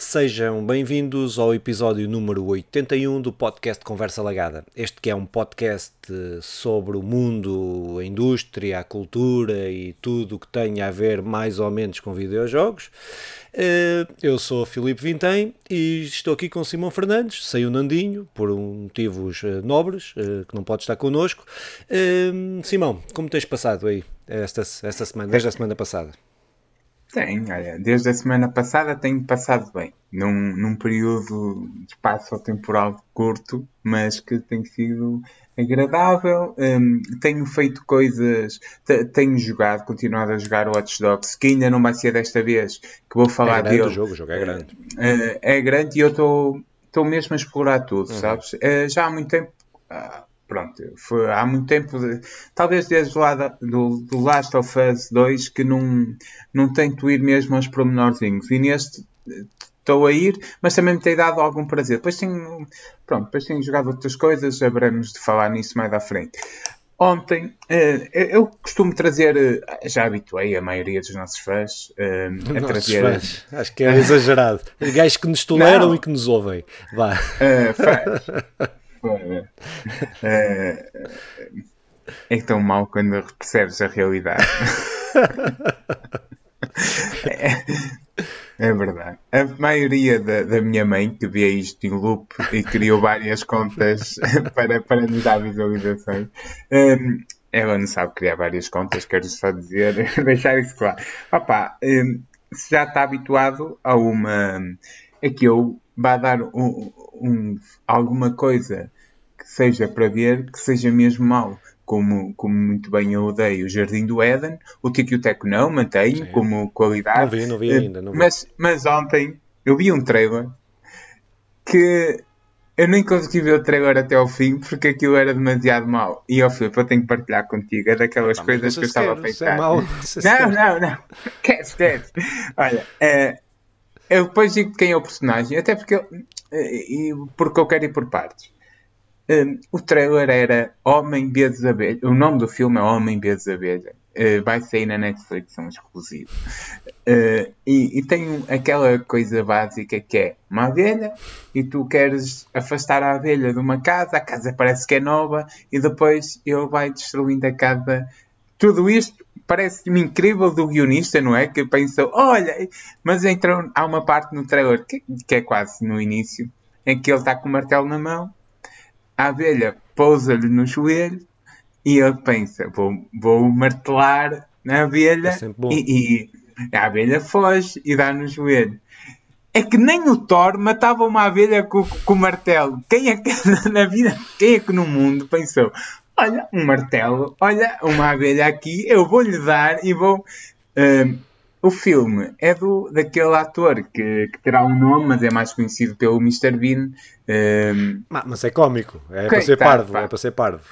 Sejam bem-vindos ao episódio número 81 do podcast Conversa Lagada. Este que é um podcast sobre o mundo, a indústria, a cultura e tudo o que tem a ver mais ou menos com videojogos. Eh, eu sou Filipe Vintem e estou aqui com Simão Fernandes, saiu Nandinho, por motivos eh, nobres, eh, que não pode estar connosco. Simão, como tens passado aí esta, esta semana, desde a semana passada? Tem, olha, desde a semana passada tenho passado bem, num, num período de espaço temporal curto, mas que tem sido agradável. Um, tenho feito coisas, tenho jogado, continuado a jogar o Watch Dogs, que ainda não vai ser desta vez que vou falar é grande dele. O jogo, o jogo é grande. Uh, é grande e eu estou mesmo a explorar tudo, uhum. sabes? Uh, já há muito tempo. Uh, pronto, foi há muito tempo, de, talvez desde lá do, do Last of Us 2, que não, não tento ir mesmo aos pormenorzinhos. E neste estou a ir, mas também me tem dado algum prazer. Depois tenho, pronto, depois tenho jogado outras coisas, haveremos de falar nisso mais à frente. Ontem, uh, eu costumo trazer, uh, já habituei a maioria dos nossos fãs uh, a trazer. Fãs. Acho que é exagerado. Gajos que nos toleram Não. e que nos ouvem. Vá. fãs. É, é tão mau quando percebes a realidade. é, é, verdade. A maioria da, da, minha mãe que via isto em loop e criou várias contas para, para nos dar visualizações. Um, ela não sabe criar várias contas, quero só dizer, deixar isso claro. Opa, um, se já está habituado a uma. É que eu vá dar um, um, alguma coisa que seja para ver que seja mesmo mau. Como, como muito bem eu odeio o Jardim do Éden, o Tiki o Teco não, mantenho Sim. como qualidade. Não vi, não vi ainda. Não vi. Mas, mas ontem eu vi um trailer que eu nem consegui ver o trailer até ao fim porque aquilo era demasiado mau. E ao Filipe, eu tenho que partilhar contigo. É daquelas coisas que eu estava a é pensar. É mau, não, não, não. Queres, queres. Olha, é, eu depois digo quem é o personagem, até porque eu, eh, porque eu quero ir por partes. Um, o trailer era Homem Vezes Abelha. O nome do filme é Homem Vezes Abelha. Uh, vai sair na Netflix, é um exclusivo. Uh, e, e, tem aquela coisa básica que é uma abelha e tu queres afastar a abelha de uma casa, a casa parece que é nova e depois ele vai destruindo a casa. Tudo isto parece-me incrível do guionista, não é? Que pensou, olha, mas então há uma parte no trailer que, que é quase no início em que ele está com o martelo na mão a abelha pousa-lhe no joelho e ele pensa: vou, vou martelar na abelha é e, e, a abelha foge e dá no joelho. É que nem o Thor matava uma abelha com, com o martelo. Quem é que na vida, quem é que no mundo pensou: olha, um martelo, olha, uma abelha aqui, eu vou-lhe dar e vou. Uh, o filme é do, daquele ator que, que, terá um nome, mas é mais conhecido pelo Mr. Bean. Um... Ehm, mas é cómico, é para ser tá, parvo, pá. é para ser parvo.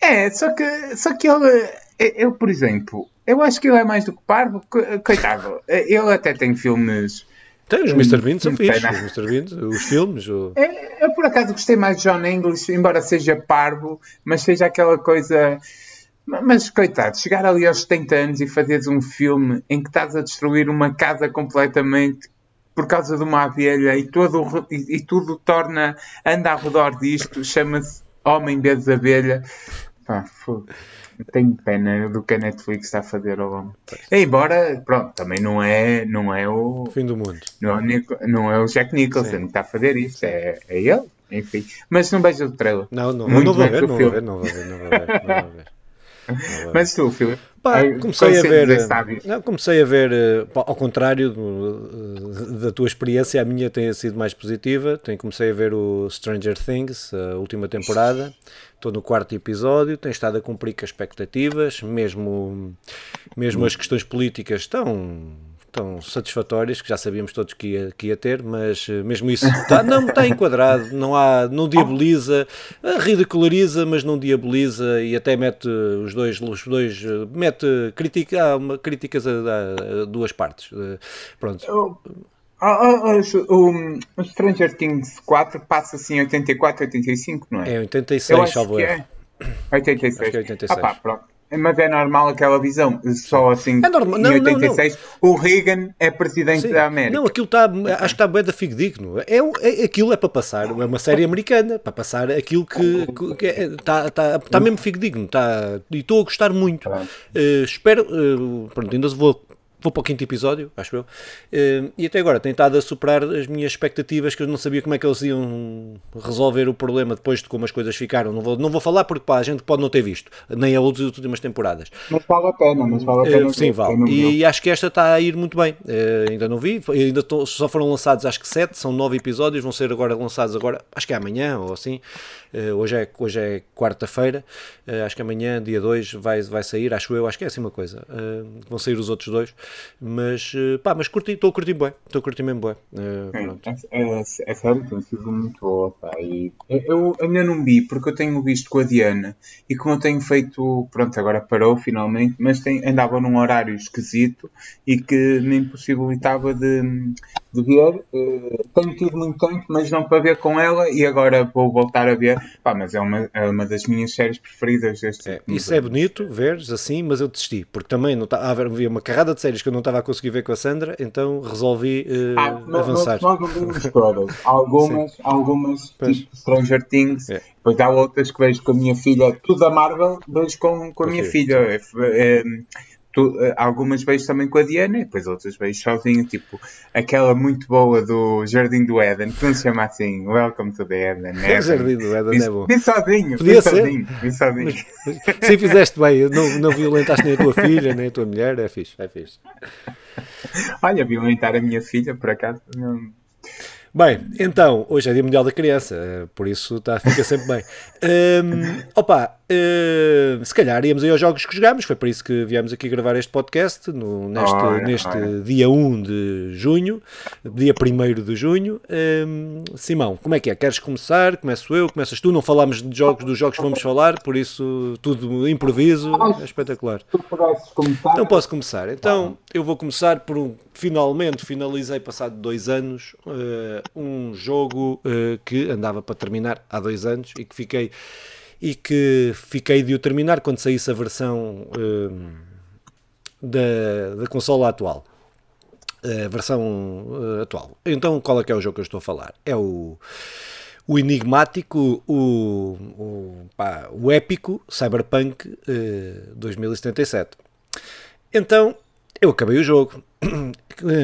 É, só que, só que ele, eu, por exemplo, eu acho que ele é mais do que parvo, coitado. Ele até tem filmes. Tem, os Mr. Bean são fixos, os Mr. Bean, os filmes. O... É, eu por acaso gostei mais de John English, embora seja parvo, mas seja aquela coisa mas, coitado, chegar ali aos 70 anos e fazeres um filme em que estás a destruir uma casa completamente por causa de uma abelha e, todo, e, e tudo torna, anda ao redor disto, chama-se Homem vezes Abelha. Pá, tenho pena do que a Netflix está a fazer ao homem. Embora, pronto, também não é, não é o. Fim do mundo. Não, é não é o Jack Nicholson Sim. que está a fazer isso, é, é ele, enfim. Mas não vejo o trailer. Não, não, não, não vou ver, não vou ver, não vou ver, não vou ver. Não vou ver. Mas tu, Filipe? Comecei a ver, não, comecei a ver, eh, ao contrário da tua experiência, a minha tem sido mais positiva. Tenho, comecei a ver o Stranger Things, a última temporada. Estou no quarto episódio, tenho estado a cumprir com as expectativas, mesmo, mesmo as questões políticas estão tão satisfatórias que já sabíamos todos que ia, que ia ter, mas eh, mesmo isso tá, não está enquadrado, não há, não diaboliza, eh, ridiculariza, mas não diaboliza e até mete os dois, os dois eh, mete critica, uma, críticas a, a, a, duas partes. Pronto. O, o, Stranger Things 4 passa assim em 84, 85, não é? É 86, salvo erro. É. 86. Acho que é 86. Ah, pá, pronto mas é normal aquela visão. Só assim, é normal. Não, em 86, não, não. o Reagan é presidente Sim. da América. Não, aquilo está, acho que está bem da digno. É, é, aquilo é para passar, é uma série americana, para passar aquilo que, que é, está, está, está mesmo digno. Está, e estou a gostar muito. Uh, espero, uh, pronto, ainda vou vou para o quinto episódio, acho eu, uh, e até agora tem estado a superar as minhas expectativas, que eu não sabia como é que eles iam resolver o problema depois de como as coisas ficaram. Não vou, não vou falar porque pá, a gente pode não ter visto, nem a outras últimas temporadas. Mas vale a pena, mas vale a pena. Uh, sim, vale. E, acho que esta está a ir muito bem. Uh, ainda não vi, ainda tô, só foram lançados acho que sete, são nove episódios, vão ser agora lançados agora, acho que é amanhã ou assim. Hoje é, hoje é quarta-feira, acho que amanhã, dia 2, vai, vai sair, acho eu, acho que é assim uma coisa. vão sair os outros dois mas eh, pá, mas curti, estou a curtir bem, estou a curtir mesmo bem. É, é, sério, tem sido muito boa, pá, e eu ainda não vi, porque eu tenho visto com a Diana, e como eu tenho feito, pronto, agora parou finalmente, mas tem, andava num horário esquisito e que me impossibilitava de, de ver, uh, tenho tido muito tempo, mas não para ver com ela, e agora vou voltar a ver, pá, mas é uma, é uma das minhas séries preferidas deste é, Isso é bonito, veres assim, mas eu desisti, porque também não tá, havia uma carrada de séries que eu não estava a conseguir ver com a Sandra, então resolvi uh, ah, avançar. Nós, não vimos todas. Algumas, algumas tipo Stranger Things, é. depois há outras que vejo com a minha filha, tudo da Marvel, vejo com, com a minha filha. É, é, tu, eh, algumas vejo também com a Diana e depois outras vejo sozinho, tipo aquela muito boa do Jardim do Éden, que não se chama assim, Welcome to the Eden. É, Jardim do Éden é bom. Vi sozinho, Podia ser. sozinho, vi sozinho. Sim, fizeste bem, não, não violentaste nem a tua filha, nem a tua mulher, é fixe, é fixe. Olha, violentar a minha filha, por acaso, não... Bem, então, hoje é Dia Mundial da Criança, eh, por isso tá, fica sempre bem. Um, opa, uh, se calhar íamos aí aos jogos que jogámos, foi por isso que viemos aqui gravar este podcast, no, neste, olha, neste olha. dia 1 de junho, dia 1 de junho. Um, Simão, como é que é? Queres começar? Começo eu? Começas tu? Não falámos de jogos, dos jogos que vamos falar, por isso tudo improviso, é espetacular. Então posso começar. Então eu vou começar por um, finalmente, finalizei passado dois anos, uh, um jogo uh, que andava para terminar há dois anos e que fiquei e que fiquei de o terminar quando saísse a versão uh, da, da consola atual. A versão uh, atual. Então, qual é que é o jogo que eu estou a falar? É o, o enigmático, o, o, pá, o épico Cyberpunk uh, 2077. Então, eu acabei o jogo.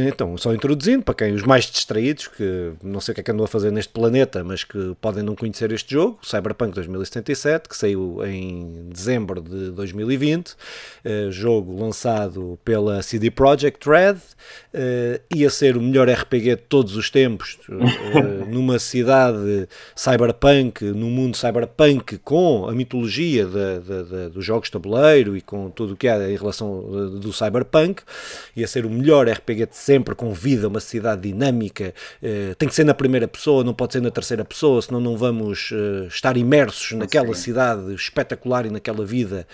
Então, só introduzindo, para quem os mais distraídos, que não sei o que é que andou a fazer neste planeta, mas que podem não conhecer este jogo, Cyberpunk 2077, que saiu em dezembro de 2020, eh, jogo lançado pela CD Projekt Red, uh, ia ser o melhor RPG de todos os tempos, numa cidade cyberpunk, num mundo cyberpunk, com a mitologia de, de, de, dos jogos de tabuleiro e com tudo o que há em relação do cyberpunk, ia ser o melhor RPG de sempre, com vida, uma cidade dinâmica, uh, tem que ser na primeira pessoa, não pode ser na terceira pessoa, senão não vamos estar imersos naquela Sim. cidade espetacular e naquela vida,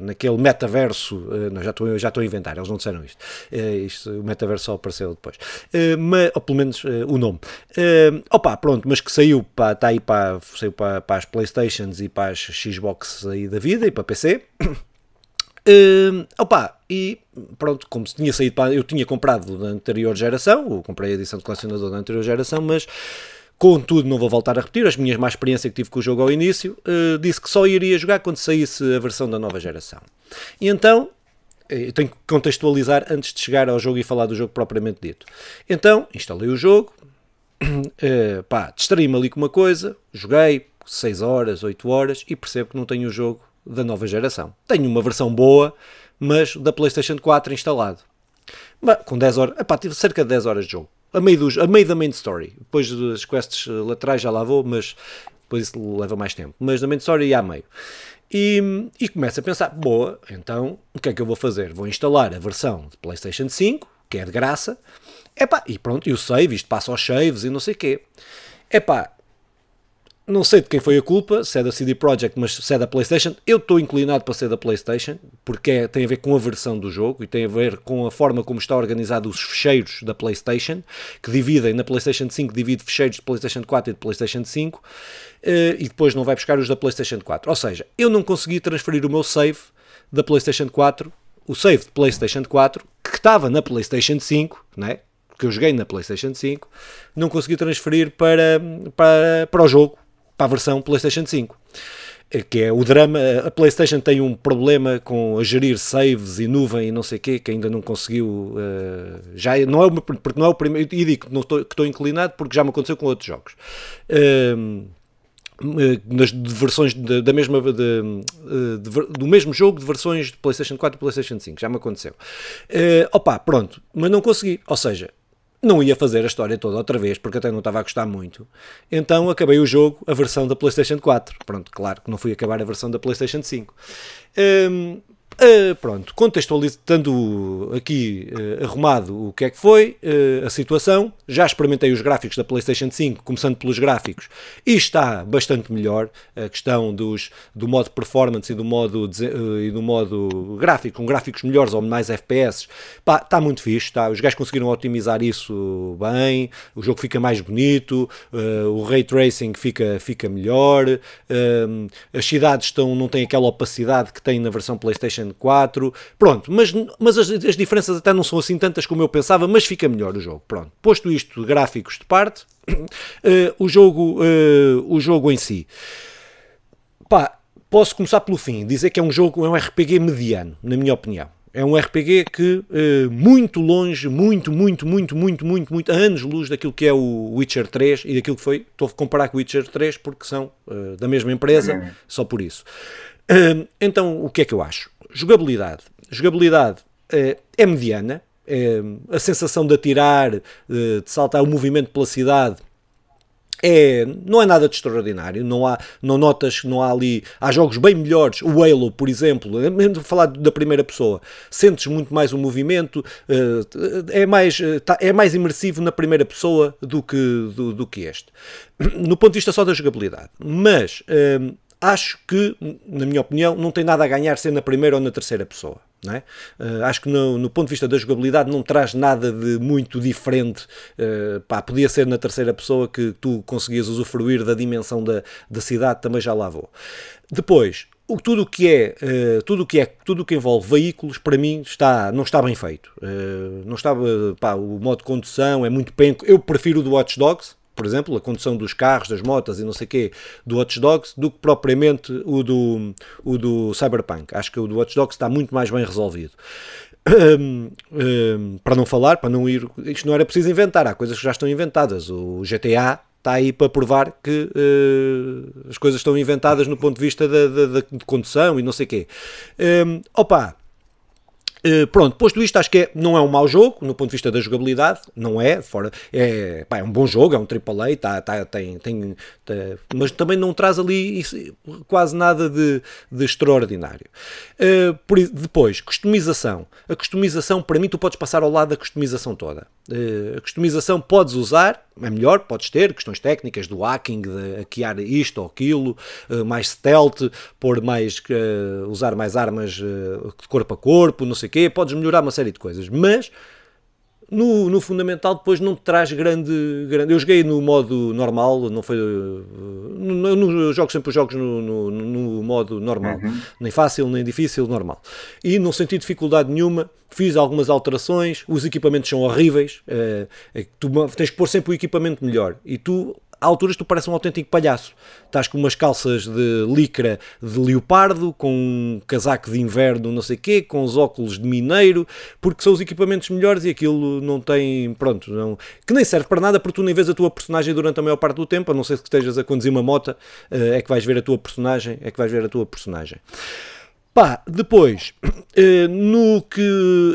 naquele metaverso, não, já estou já estou a inventar, eles não disseram isto, isto o metaverso só apareceu depois. Uh, mas, ou pelo menos uh, o nome. Uh, opa, pronto, mas que saiu para, está aí para, saiu para, para as Playstations e para as Xbox aí da vida e para PC. Uh, opa, e pronto, como se tinha saído para, eu tinha comprado da anterior geração, eu comprei a edição de colecionador da anterior geração, mas contudo não vou voltar a repetir, as minhas más experiências que tive com o jogo ao início, uh, disse que só iria jogar quando saísse a versão da nova geração. E então eu tenho que contextualizar antes de chegar ao jogo e falar do jogo propriamente dito. Então, instalei o jogo, uh, pá, distraí-me ali com uma coisa, joguei 6 horas, 8 horas e percebo que não tenho o jogo da nova geração. Tenho uma versão boa, mas da PlayStation 4 instalado. Mas, com 10 horas, epá, tive cerca de 10 horas de jogo. A meio, dos, a meio da main story. Depois das quests laterais já lá vou, mas depois isso leva mais tempo. Mas da main story ia a meio. E, e começo a pensar, boa, então o que é que eu vou fazer? Vou instalar a versão de PlayStation 5, que é de graça, epá, e pronto, e o save, isto passa aos saves e não sei o quê. Epá, não sei de quem foi a culpa, se é da CD Projekt, mas se é da PlayStation. Eu estou inclinado para ser da PlayStation, porque é, tem a ver com a versão do jogo e tem a ver com a forma como está organizado os fecheiros da PlayStation, que dividem na PlayStation 5, divide fecheiros de PlayStation 4 e de PlayStation 5, uh, e depois não vai buscar os da PlayStation 4. Ou seja, eu não consegui transferir o meu save da PlayStation 4, o save de PlayStation 4, que estava na PlayStation 5, né? que eu joguei na PlayStation 5, não consegui transferir para, para, para o jogo, para a versão PlayStation 5 que é o drama. A PlayStation tem um problema com a gerir saves e nuvem e não sei o quê, que ainda não conseguiu. Uh, já não é porque não é o primeiro. E digo que, não estou, que estou inclinado porque já me aconteceu com outros jogos. Uh, nas versões de, da mesma de, de, do mesmo jogo de versões de PlayStation 4 e PlayStation 5, já me aconteceu. Uh, opa, pronto, mas não consegui. Ou seja, não ia fazer a história toda outra vez, porque até não estava a gostar muito. Então acabei o jogo, a versão da PlayStation 4. Pronto, claro que não fui acabar a versão da PlayStation 5. Um, Uh, pronto, contextualizando aqui uh, arrumado o que é que foi uh, a situação, já experimentei os gráficos da PlayStation 5, começando pelos gráficos, e está bastante melhor a questão dos, do modo performance e do modo, e do modo gráfico, com gráficos melhores ou mais FPS, pá, está muito fixe, tá? os gajos conseguiram otimizar isso bem, o jogo fica mais bonito, o ray tracing fica, fica melhor, as cidades estão, não têm aquela opacidade que tem na versão PlayStation PlayStation 4, pronto, mas, mas as, as, diferenças até não são assim tantas como eu pensava, mas fica melhor o jogo, pronto. Posto isto gráficos de parte, uh, o, jogo, uh, o jogo em si, pá, posso começar pelo fim, dizer que é um jogo, é um RPG mediano, na minha opinião. É um RPG que uh, muito longe, muito, muito, muito, muito, muito, muito, a anos-luz daquilo que é o Witcher 3 e daquilo que foi. Estou a comparar com o Witcher 3 porque são uh, da mesma empresa, só por isso. Uh, então, o que é que eu acho? Jogabilidade. Jogabilidade é, é mediana. É, a sensação de atirar, de saltar o movimento pela cidade é, não é nada de extraordinário, não, há, não notas, não há ali, há jogos bem melhores, o Halo, por exemplo, mesmo falar da primeira pessoa, sentes muito mais o movimento, é mais, tá, é mais imersivo na primeira pessoa do que, do, do que este, no ponto de vista só da jogabilidade, mas acho que, na minha opinião, não tem nada a ganhar ser na primeira ou na terceira pessoa. É? Uh, acho que no, no, ponto de vista da jogabilidade não traz nada de muito diferente. Uh, pá, podia ser na terceira pessoa que tu conseguias usufruir da dimensão da, da cidade, também já lá vou. Depois, o, tudo que é uh, tudo que é tudo que envolve veículos para mim está não está bem feito uh, não estava o modo de condução é muito penco eu prefiro o do Watch Dogs por exemplo, a condução dos carros, das motas e não sei quê, do Watch Dogs, do que propriamente o do, o do Cyberpunk. Acho que o do Watch Dogs está muito mais bem resolvido. Um, um, para não falar, para não ir. Isto não era preciso inventar, há coisas que já estão inventadas. O GTA está aí para provar que uh, as coisas estão inventadas no ponto de vista da, da, da de condução e não sei o quê. Um, opa, Uh, pronto, posto isto, acho que é, não é um mau jogo, no ponto de vista da jogabilidade, não é, fora, é, pá, é um bom jogo, é um AAA, tá, tá, tem, tem, tá, mas também não traz ali isso, quase nada de, de extraordinário. Uh, por, depois, customização. A customização, para mim, tu podes passar ao lado da customização toda. Uh, a customização podes usar, é melhor, podes ter questões técnicas do hacking, de hackear isto ou aquilo, uh, mais stealth, pôr mais, uh, usar mais armas de corpo a corpo, não sei o quê, podes melhorar uma série de coisas, mas no, no fundamental depois não te traz grande, grande. Eu joguei no modo normal, não foi. No, no, jogo sempre os jogos no, no, no modo normal, uhum. nem fácil nem difícil, normal. E não senti dificuldade nenhuma, fiz algumas alterações, os equipamentos são horríveis, é, é, tu tens que pôr sempre o equipamento melhor. E tu a alturas tu pareces um autêntico palhaço. Estás com umas calças de licra de leopardo, com um casaco de inverno, não sei quê, com os óculos de mineiro, porque são os equipamentos melhores e aquilo não tem, pronto, não, que nem serve para nada porque tu nem vês a tua personagem durante a maior parte do tempo, a não ser que estejas a conduzir uma moto, eh, é que vais ver a tua personagem, é que vais ver a tua personagem. Pá, depois, eh, no que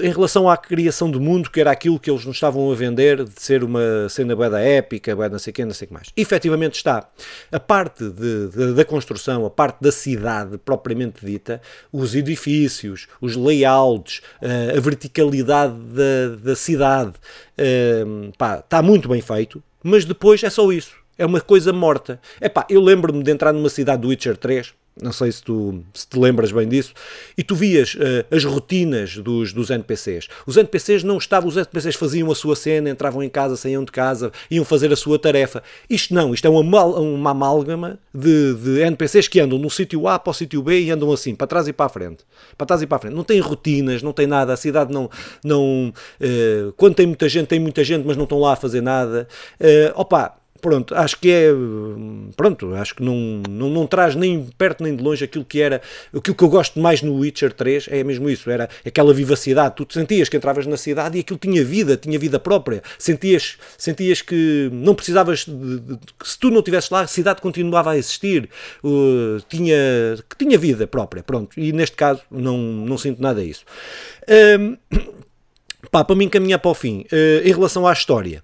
em relação à criação do mundo, que era aquilo que eles nos estavam a vender, de ser uma cena da épica, bué não sei o não sei o que mais. Efetivamente está. A parte de, de, da construção, a parte da cidade propriamente dita, os edifícios, os layouts, eh, a verticalidade da, da cidade, eh, pá, está muito bem feito, mas depois é só isso. É uma coisa morta. Epá, eu lembro-me de entrar numa cidade do Witcher 3 Não sei se tu se te lembras bem disso. E tu vias uh, as rotinas dos, dos NPCs. Os NPCs não estavam, os NPCs faziam a sua cena, entravam em casa, saíam de casa, iam fazer a sua tarefa. Isto não, isto é uma, uma amálgama de, de NPCs que andam no sítio A para o sítio B e andam assim, para trás e para a frente. Para trás e para a frente. Não tem rotinas, não tem nada. A cidade não. não uh, quando tem muita gente, tem muita gente, mas não estão lá a fazer nada. Uh, opa pronto, acho que é, pronto, acho que não, não, não traz nem perto nem de longe aquilo que era, aquilo que eu gosto mais no Witcher 3 é mesmo isso, era aquela vivacidade, tu sentias que entravas na cidade e aquilo tinha vida, tinha vida própria, sentias, sentias que não precisavas, de, de, que se tu não estivesses lá, a cidade continuava a existir, uh, tinha, que tinha vida própria, pronto, e neste caso não, não sinto nada disso. Um, pá, para me encaminhar para o fim, uh, em relação à história,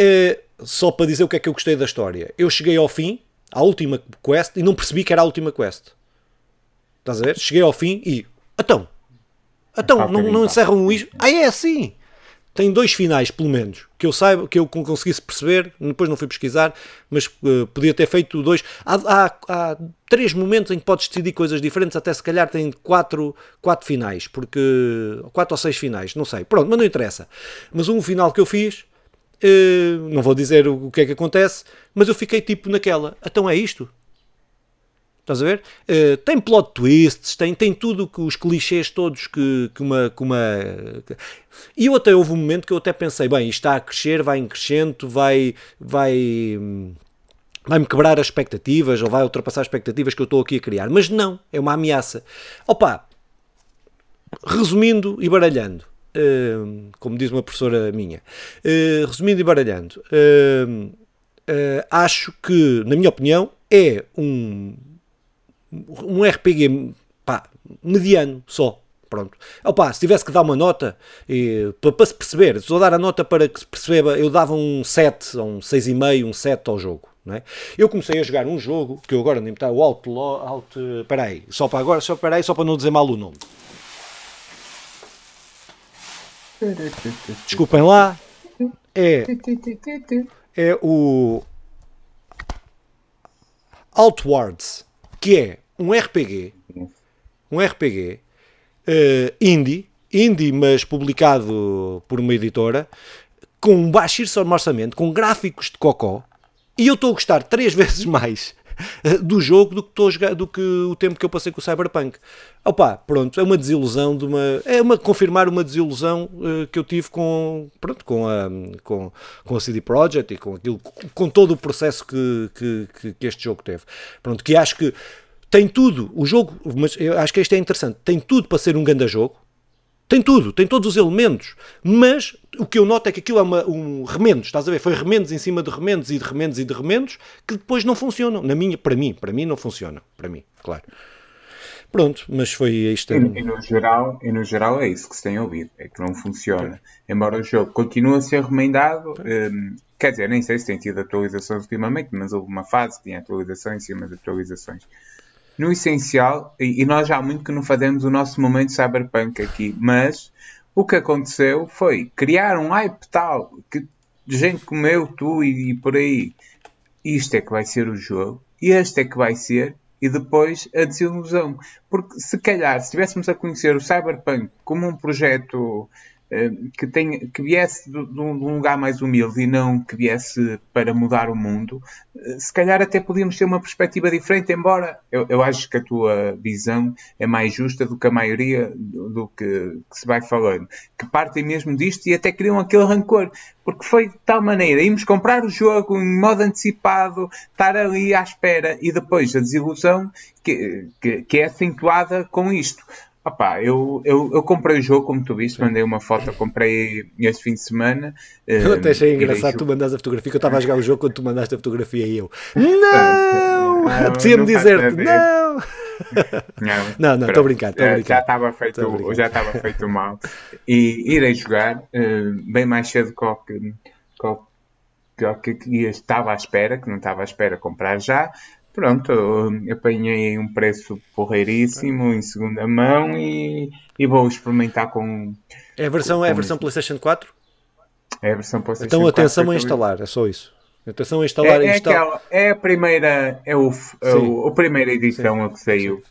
uh, só para dizer o que é que eu gostei da história. Eu cheguei ao fim, à última quest, e não percebi que era a última quest. Estás a ver? Cheguei ao fim e. Então! Então, não, não encerram isto? Ah, é assim! Tem dois finais, pelo menos, que eu saiba, que eu conseguisse perceber, depois não fui pesquisar, mas uh, podia ter feito dois. Há, há, há, três momentos em que podes decidir coisas diferentes, até se calhar tem quatro, quatro finais, porque. quatro ou seis finais, não sei. Pronto, mas não interessa. Mas um final que eu fiz Uh, não vou dizer o, que é que acontece, mas eu fiquei tipo naquela. Então é isto? Estás a ver? Uh, tem plot twists, tem, tem tudo que os clichês todos que, que, uma, que uma. E eu até houve um momento que eu até pensei, bem, isto está a crescer, vai em crescendo, vai. vai vai-me quebrar as expectativas ou vai ultrapassar as expectativas que eu estou aqui a criar. Mas não, é uma ameaça. Opa, resumindo e baralhando, como diz uma professora minha. Uh, resumindo e baralhando, uh, acho que, na minha opinião, é um, um RPG pá, mediano só. Pronto. Opa, se tivesse que dar uma nota, para, para, se perceber, se eu dar a nota para que se perceba, eu dava um 7, um 6,5, um 7 ao jogo. É? Eu comecei a jogar um jogo que eu agora nem está o Outlaw, Out, peraí, só para agora, só peraí, só para não dizer mal o nome. Desculpem lá. É, é o Outwards, que é um RPG, um RPG uh, indie, indie, mas publicado por uma editora, com um baixíssimo orçamento, com gráficos de cocó, e eu estou a gostar três vezes mais do jogo do que, estou jogar, do que o tempo que eu passei com o Cyberpunk. Opa, pronto, é uma desilusão de uma. É uma confirmar uma desilusão uh, que eu tive com, pronto, com, a, com, com a CD Projekt e com aquilo, com todo o processo que, que, que este jogo teve. Pronto, que acho que tem tudo, o jogo, mas eu acho que este é interessante, tem tudo para ser um grande jogo, tem tudo, tem todos os elementos, mas o que eu noto é que aquilo é uma, um remendos, estás a ver? Foi remendos em cima de remendos e de remendos e de remendos que depois não funcionam. Na minha, para mim, para mim não funcionam, para mim, claro. Pronto, mas foi isto. E, e, no geral, e no geral é isso que se tem ouvido, é que não funciona. Embora o jogo continue a ser remendado, hum, quer dizer, nem sei se tem tido atualizações ultimamente, mas houve uma fase que tinha atualizações em cima de atualizações no essencial, e, e, nós já há muito que não fazemos o nosso momento cyberpunk aqui, mas o que aconteceu foi criar um hype tal que gente como eu, tu e, e por aí, isto é que vai ser o jogo, e este é que vai ser, e depois a desilusão. Porque se calhar, se estivéssemos a conhecer o Cyberpunk como um projeto que, tenha, que viesse de, de, um lugar mais humilde e não que viesse para mudar o mundo, eh, se calhar até podíamos ter uma perspectiva diferente, embora eu, eu acho que a tua visão é mais justa do que a maioria do, do que, que, se vai falando, que partem mesmo disto e até criam aquele rancor, porque foi de tal maneira, íamos comprar o jogo em modo antecipado, estar ali à espera e depois a desilusão que, que, que é acentuada com isto. Opa, eu, eu, eu comprei o jogo, como tu viste, mandei uma foto, comprei este fim de semana. Eu até achei engraçado tu mandaste a fotografia, que eu estava a jogar o jogo quando tu mandaste a fotografia e eu. Não! Tinha-me dizer-te, não! Não, não, estou a brincar, estou a brincar. Já estava feito, já estava feito mal. E irei jogar uh, bem mais cedo que, que, que estava à espera, que não estava à espera comprar já, Pronto, apanhei um preço porreiríssimo em segunda mão e, e vou experimentar com. É a versão, com é a versão PlayStation 4? É a versão PlayStation então, 4. Então atenção a instalar, é só isso. Atenção a instalar. É, é, aquela, é a primeira, é o, é o, a primeira edição a que saiu.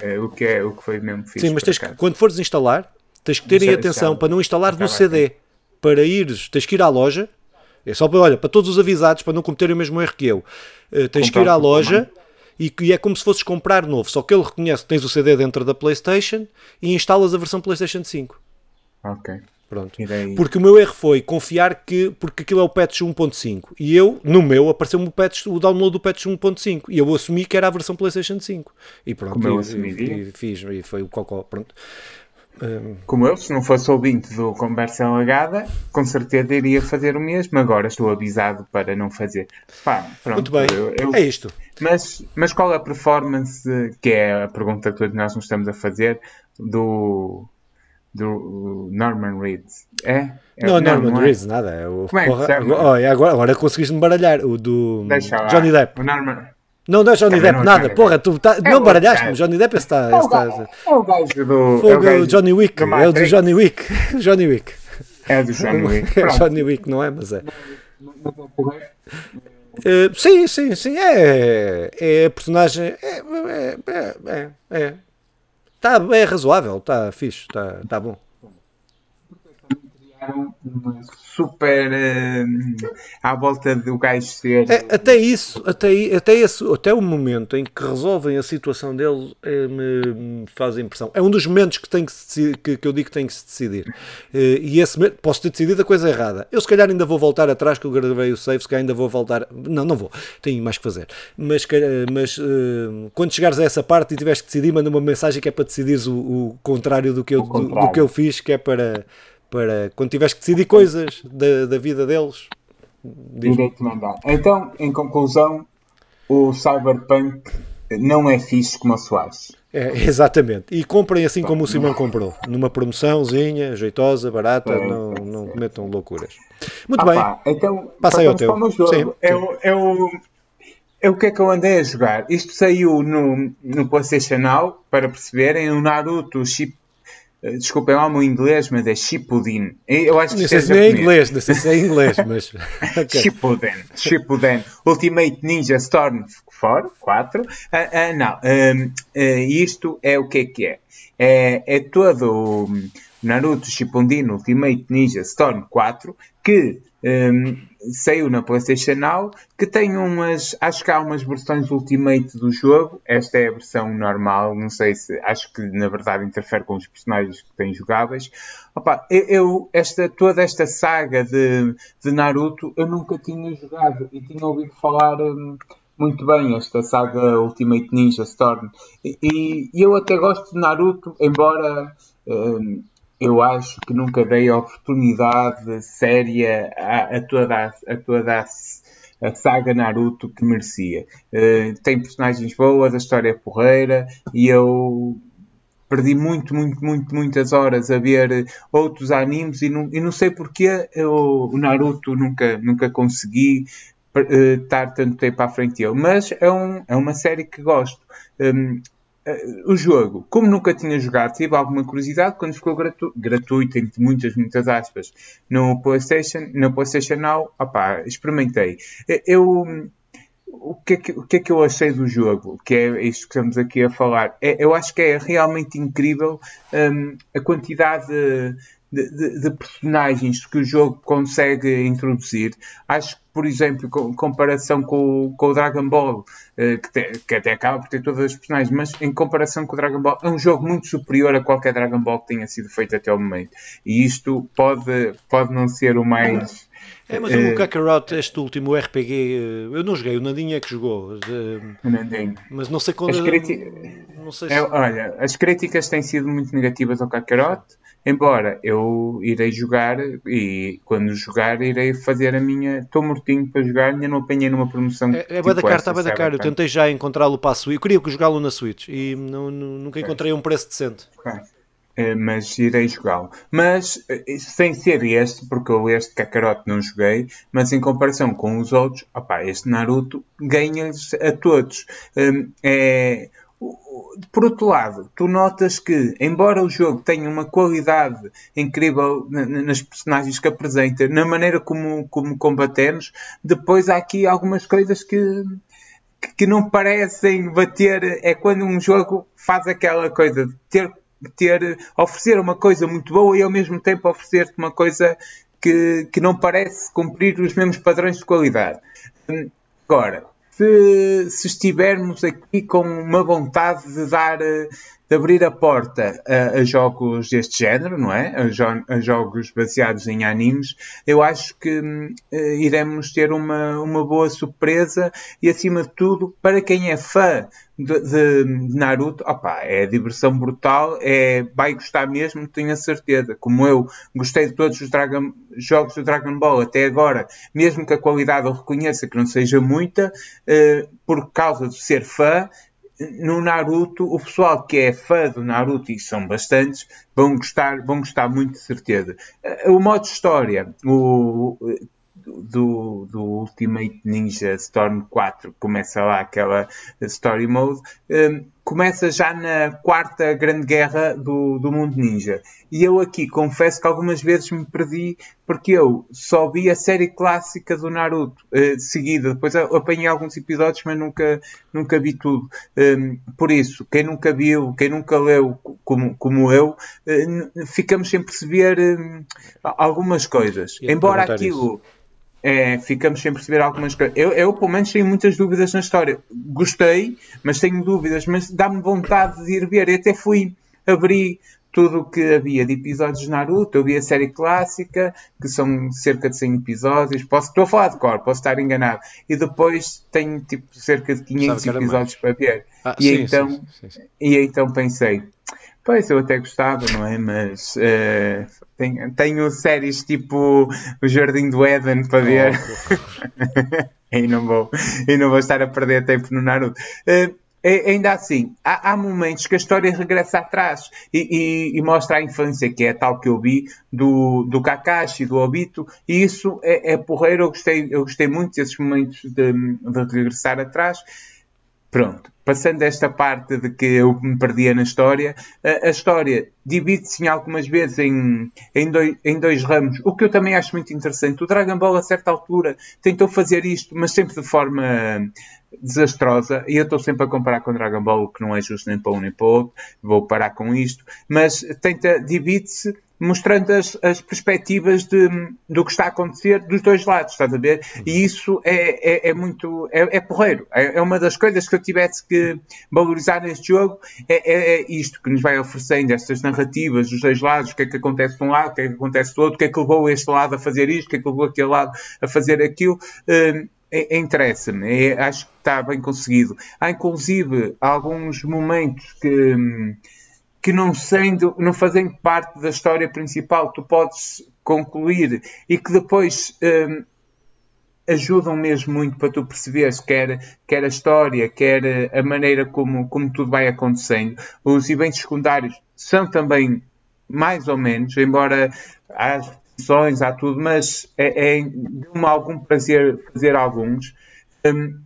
É, o, que é, o que foi mesmo fixe. Sim, mas tens que, quando fores instalar, tens que ter atenção para não instalar no CD. Para ires, tens que ir à loja. É só para, olha, para todos os avisados, para não cometerem o mesmo erro que eu. Uh, tens Comprar que ir à loja e, e, é como se fosses comprar novo. Só que ele reconhece que tens o CD dentro da PlayStation e instalas a versão PlayStation 5. Ok. Pronto. Porque o meu erro foi confiar que. Porque aquilo é o patch 1.5. E eu, no meu, apareceu-me o, patch, o download do patch 1.5. E eu assumi que era a versão PlayStation 5. E pronto. Como eu assumi. E, e, fiz. E foi o cocó. Pronto. Um... Como eu, se não fosse ouvinte do Conversa Alagada, com certeza iria fazer o mesmo. Agora estou avisado para não fazer. Pá, pronto, Muito bem. Eu, eu... É isto. Mas, mas qual é a performance, que é a pergunta que todos nós nos estamos a fazer, do do Norman Reedus. É? é não, Norman não, Reedus, nada. É o, é porra, agora, agora, agora conseguiste-me baralhar. O do Deixa Johnny lá. Depp. O Norman... Não, não é Johnny Depp, nada. Johnny porra, tu tá, é não baralhaste-me. Johnny Depp está. É o, está, gajo, é o gajo do. Foi é o gajo Johnny Wick. É o do Johnny Wick. Johnny Wick. É do Johnny Wick. É Johnny Wick, não é? Mas é. Uh, sim, sim, sim. É, é a personagem. É, é, é, é, é. Tá, é razoável, está fixe, está tá bom. Criaram uma super uh, à volta do gajo ser. É, até isso, até, até, esse, até o momento em que resolvem a situação dele é, me, me, faz impressão. É um dos momentos que, tem que, se, que, que eu digo que tem que se decidir. Uh, e esse posso ter decidido a coisa errada. Eu se calhar ainda vou voltar atrás, que eu gravei o save, se calhar ainda vou voltar. Não, não vou, tenho mais que fazer. Mas, mas uh, quando chegares a essa parte e tiveres que decidir, manda uma mensagem que é para decidires o, o contrário do que eu, do, do que eu fiz, que é para para quando tiveres que decidir coisas da, da vida deles. Direito mandar. Então, em conclusão, o Cyberpunk não é fixe como a Soares. É, exatamente. E comprem assim como o Simão comprou. Numa promoçãozinha, jeitosa, barata, é, não, não cometam loucuras. Muito ah, bem. Então, Passa aí ao teu. Sim, é, sim. É, o, é o que é que eu andei a jogar. Isto saiu no, no PlayStation Now, para perceberem, o Naruto Chip eh, desculpem lá o meu inglês, mas é Shippuden. Eu acho que não sei se é inglês, não sei se é inglês, mas. okay. Shippuden. Shippuden. Ultimate Ninja Storm 4. 4. Uh, uh, não. Uh, isto é o que é que é. É, é todo o Naruto Shippuden Ultimate Ninja Storm 4 que um, saiu na PlayStation Now, que tem umas, acho que há umas versões Ultimate do jogo, esta é a versão normal, não sei se, acho que na verdade interfere com os personagens que têm jogáveis. Opa, eu, esta, toda esta saga de, de Naruto eu nunca tinha jogado e tinha ouvido falar um, muito bem esta saga Ultimate Ninja Storm e, e eu até gosto de Naruto, embora um, eu acho que nunca dei oportunidade séria a, a toda, a, a toda a, saga Naruto que merecia. Uh, tem personagens boas, a história é porreira e eu perdi muito, muito, muito, muitas horas a ver outros animes e não, e não sei porque eu, o Naruto nunca, nunca consegui uh, estar tanto tempo à frente dele. Mas é, um, é uma série que gosto. Um, o jogo, como nunca tinha jogado, tive alguma curiosidade quando ficou gratu gratuito, entre muitas, muitas aspas, no PlayStation, no PlayStation Now, opá, experimentei. Eu, o que, é que, o que é que eu achei do jogo? Que é isto que estamos aqui a falar. É, eu acho que é realmente incrível um, a quantidade de, de, de, de, personagens que o jogo consegue introduzir. Acho que, por exemplo, em comparação com, com o Dragon Ball, eh, que, te, que, até acaba por ter todas as personagens, mas em comparação com o Dragon Ball, é um jogo muito superior a qualquer Dragon Ball que tenha sido feito até o momento. E isto pode, pode não ser o mais. É, mas o Kakarot, este último RPG, eh, eu não joguei, o Nandinho é que jogou. O Nandinho. Mas não sei quando. Não sei se... é, olha, as críticas têm sido muito negativas ao Kakarot. Embora eu irei jogar e quando jogar irei fazer a minha. Estou mortinho para jogar, ainda não apanhei numa promoção. É, é tipo da está bem da cara. Eu tentei já encontrá-lo para a Switch. Eu queria jogá-lo na Switch e não, não, nunca encontrei um preço decente. É, mas irei jogá-lo. Mas eh, sem ser este, porque eu este Kakarot não joguei, mas em comparação com os outros, opa, este Naruto ganha-lhes a todos. Hum, é por outro lado, tu notas que, embora o jogo tenha uma qualidade incrível nas personagens que apresenta, na maneira como, como combatemos, depois há aqui algumas coisas que, que não parecem bater. É quando um jogo faz aquela coisa de ter, ter oferecer uma coisa muito boa e ao mesmo tempo oferecer-te uma coisa que, que não parece cumprir os mesmos padrões de qualidade. Agora, se, se estivermos aqui com uma vontade de dar de abrir a porta a, a, jogos deste género, não é? A, jo a, jogos baseados em animes, eu acho que uh, iremos ter uma, uma boa surpresa e, acima de tudo, para quem é fã de, de Naruto, opa, é diversão brutal, é, vai gostar mesmo, tenho a certeza. Como eu gostei de todos os Dragon, jogos do Dragon Ball até agora, mesmo que a qualidade eu reconheça que não seja muita, uh, por causa de ser fã, no Naruto, o pessoal que é fã do Naruto, e são bastantes, vão gostar, vão gostar muito de certeza. O modo história, o, do, do Ultimate Ninja Storm 4, começa lá aquela Story Mode, um, começa já na quarta grande guerra do, do mundo ninja. E eu aqui confesso que algumas vezes me perdi porque eu só vi a série clássica do Naruto de seguida. Depois apanhei alguns episódios, mas nunca, nunca vi tudo. Um, por isso, quem nunca viu, quem nunca leu como, como eu, uh, ficamos sem perceber um, algumas coisas. Embora aquilo. Isso é, ficamos sem perceber algumas coisas. Eu, eu, pelo menos, tenho muitas dúvidas na história. Gostei, mas tenho dúvidas, mas dá-me vontade de ir ver. E até fui abrir tudo o que havia de episódios de Naruto. Eu vi a série clássica, que são cerca de 100 episódios. Posso, estou a falar de cor, posso estar enganado. E depois tenho tipo cerca de 500 episódios para ver. Ah, e, sim, então, sim, sim, e então pensei, Pois, eu até gostava, não é? Mas uh, tenho, tenho, séries tipo O Jardim do Éden para ver. Oh, e, não vou, e não vou estar a perder tempo no Naruto. Uh, ainda assim, há, há, momentos que a história regressa atrás e, e, e, mostra a infância, que é tal que eu vi, do, do Kakashi, do Obito, e isso é, é porreiro. Eu gostei, eu gostei muito desses momentos de, de regressar atrás. Pronto, passando esta parte de que eu me perdia na história, a, a história divide-se em algumas vezes em, em, dois, em dois ramos, o que eu também acho muito interessante. O Dragon Ball, a certa altura, tentou fazer isto, mas sempre de forma desastrosa, e eu estou sempre a comparar com Dragon Ball, o que não é justo nem para um nem para o outro, vou parar com isto, mas tenta, divide-se mostrando as, as perspectivas de, do que está a acontecer dos dois lados, estás a ver? E isso é, é, é muito, é, é porreiro. É, é, uma das coisas que eu tivesse que valorizar neste jogo, é, é, é, isto que nos vai oferecendo, estas narrativas dos dois lados, o que é que acontece de um lado, o que é que acontece do outro, o que é que levou este lado a fazer isto, o que é que levou aquele lado a fazer aquilo. Uh, é, interessa-me, é, acho que está bem conseguido. Há inclusive alguns momentos que, que não sendo, não fazendo parte da história principal, tu podes concluir e que depois um, ajudam mesmo muito para tu perceberes quer, quer a história, quer a maneira como, como tudo vai acontecendo. Os eventos secundários são também mais ou menos, embora há repetições, há tudo, mas é, é de algum prazer fazer alguns. Um,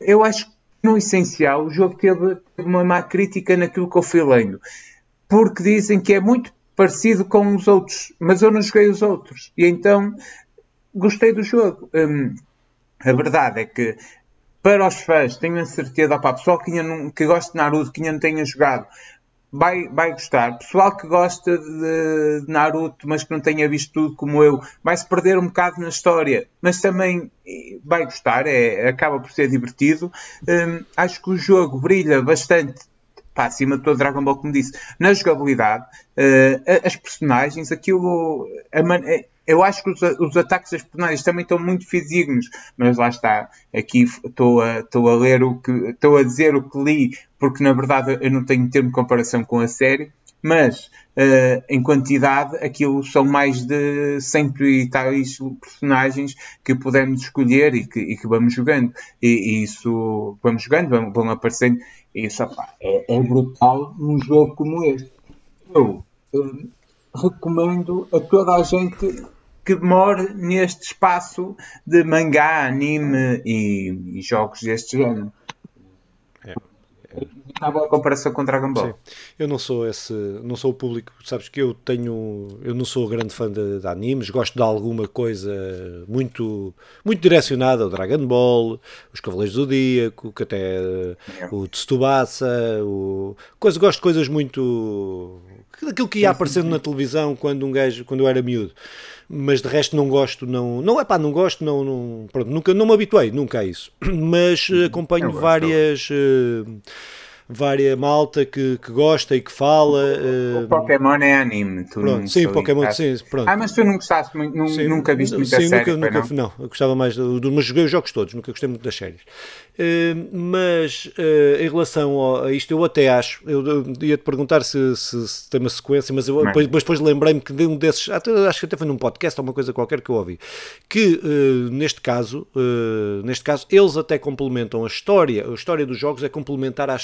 eu acho que no essencial o jogo teve uma má crítica naquilo que eu fui lendo porque dizem que é muito parecido com os outros, mas eu não joguei os outros. E então gostei do jogo. Hum, a verdade é que para os fãs, tenho a certeza, opa, pessoal que, não, que gosta de Naruto, que ainda não tenha jogado, vai, vai gostar. Pessoal que gosta de, de, Naruto, mas que não tenha visto tudo como eu, vai se perder um bocado na história, mas também vai gostar, é, acaba por ser divertido. Hum, acho que o jogo brilha bastante pá, acima de todo Dragon Ball, como disse, na jogabilidade, uh, as personagens, aquilo. Man... Eh, eu acho que os, os, ataques das personagens também estão muito fidedignos, mas lá está. Aqui estou a, estou a ler o que. Estou a dizer o que li, porque na verdade eu não tenho termo de comparação com a série mas uh, em quantidade aquilo são mais de cento e tais personagens que podemos escolher e que, e que vamos jogando e, e, isso vamos jogando, vão, vão aparecendo isso opa, é, é, brutal num jogo como este. Eu recomendo a toda a gente que demore neste espaço de mangá, anime e, e jogos deste género. É, Estava a comparação com Dragon Ball. Sim. Eu não sou esse, não sou o público, sabes que eu tenho, eu não sou grande fã de, de animes, gosto de alguma coisa muito, muito direcionada ao Dragon Ball, os Cavaleiros do Zodíaco, que até é. o Tsubasa, o coisa, gosto de coisas muito daquilo que ia aparecendo na televisão quando um gajo, quando eu era miúdo mas de resto não gosto, não, não é pá, não gosto, não, não, pronto, nunca, não me habituei, nunca a isso, mas uhum. acompanho várias. Uh, várias malta que, que gosta e que fala. O, uh, Pokémon é anime, tu pronto, Sim, Pokémon, sim, pronto. Ah, mas tu não gostaste muito, nunca viste muita sim, série, nunca, nunca, não? não, eu gostava mais, do, mas joguei os jogos todos, nunca gostei muito das séries. Uh, mas uh, em relação a isto, eu até acho, eu, ia-te perguntar se, se, se, tem uma sequência, mas eu, depois, depois lembrei-me que de um desses, até, acho que até foi num podcast ou uma coisa qualquer que eu ouvi, que uh, neste caso, neste caso, eles até complementam a história, a história dos jogos é complementar a,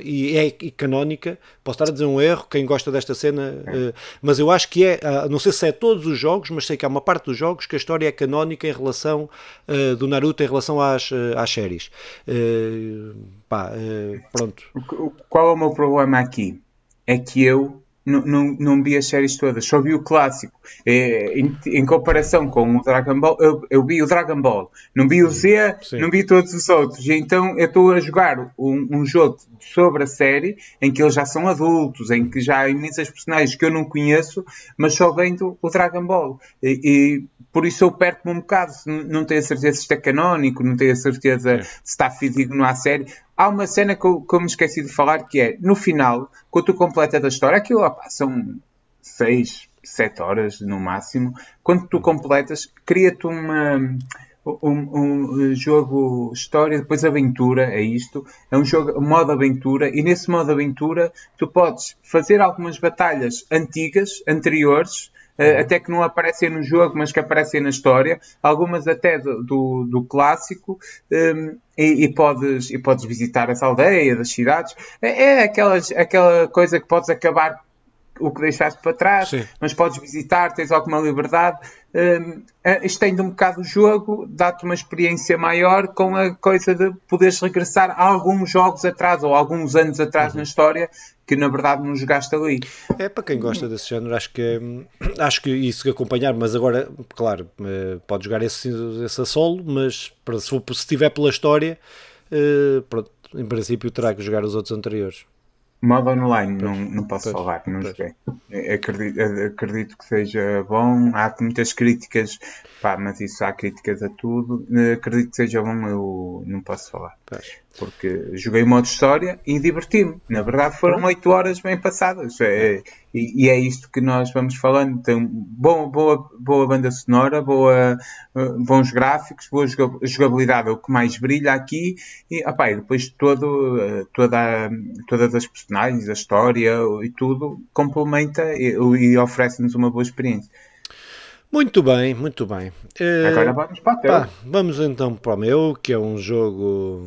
e é e canónica. Posso estar a dizer um erro, quem gosta desta cena, uh, mas eu acho que é, uh, não sei se é todos os jogos, mas sei que há uma parte dos jogos que a história é canónica em relação do Naruto em relação às, às séries. Pá, pronto. Qual é o meu problema aqui? É que eu não, não, não vi as séries todas, só vi o clássico. É, em, em, comparação com o Dragon Ball, eu, eu, vi o Dragon Ball, não vi o Z, Sim. não vi todos os outros. Então eu estou a jogar um, um, jogo sobre a série em que eles já são adultos, em que já há imensas personagens que eu não conheço, mas só vendo o Dragon Ball. E por isso eu perco-me um bocado, não tenho a certeza se isto é canónico, não tenho a certeza se está físico não há série há uma cena que eu, que eu, me esqueci de falar que é no final, quando tu completas a história, aquilo opa, são 6, 7 horas no máximo. Quando tu completas, cria-te uma. Um, um, jogo história, depois aventura, é isto. É um jogo modo aventura, e nesse modo aventura tu podes fazer algumas batalhas antigas, anteriores, até que não aparecem no jogo, mas que aparecem na história, algumas até do, do, do clássico, um, e, e, podes, e podes visitar as aldeias, as cidades. É, é aquelas, aquela coisa que podes acabar o que deixaste para trás, Sim. mas podes visitar, tens alguma liberdade. Um, estende um bocado o jogo, dá-te uma experiência maior com a coisa de poderes regressar a alguns jogos atrás ou alguns anos atrás uhum. na história que na verdade não jogaste ali. É para quem gosta desse género, acho que acho que isso que acompanhar, mas agora, claro, eh, pode jogar esse, esse a solo, mas para, se, estiver pela história, uh, pronto, em princípio terá que jogar os outros anteriores. Modo online, pois, não, não posso pois, falar, não pois. joguei. Acredito, acredito, que seja bom. Há muitas críticas, pá, mas isso há críticas a tudo. Acredito que seja bom, eu não posso falar. Porque joguei o modo história e diverti-me. Na verdade, foram 8 horas bem passadas. É, e, e, é isto que nós vamos falando. Tem boa, boa, boa banda sonora, boa, bons gráficos, boa jogabilidade, é o que mais brilha aqui. E, opa, e depois todo, toda, todas as personagens, a história e tudo complementa e, e oferece-nos uma boa experiência. Muito bem, muito bem. Uh, Agora vamos para o teu. Pá, vamos então para o meu, que é um jogo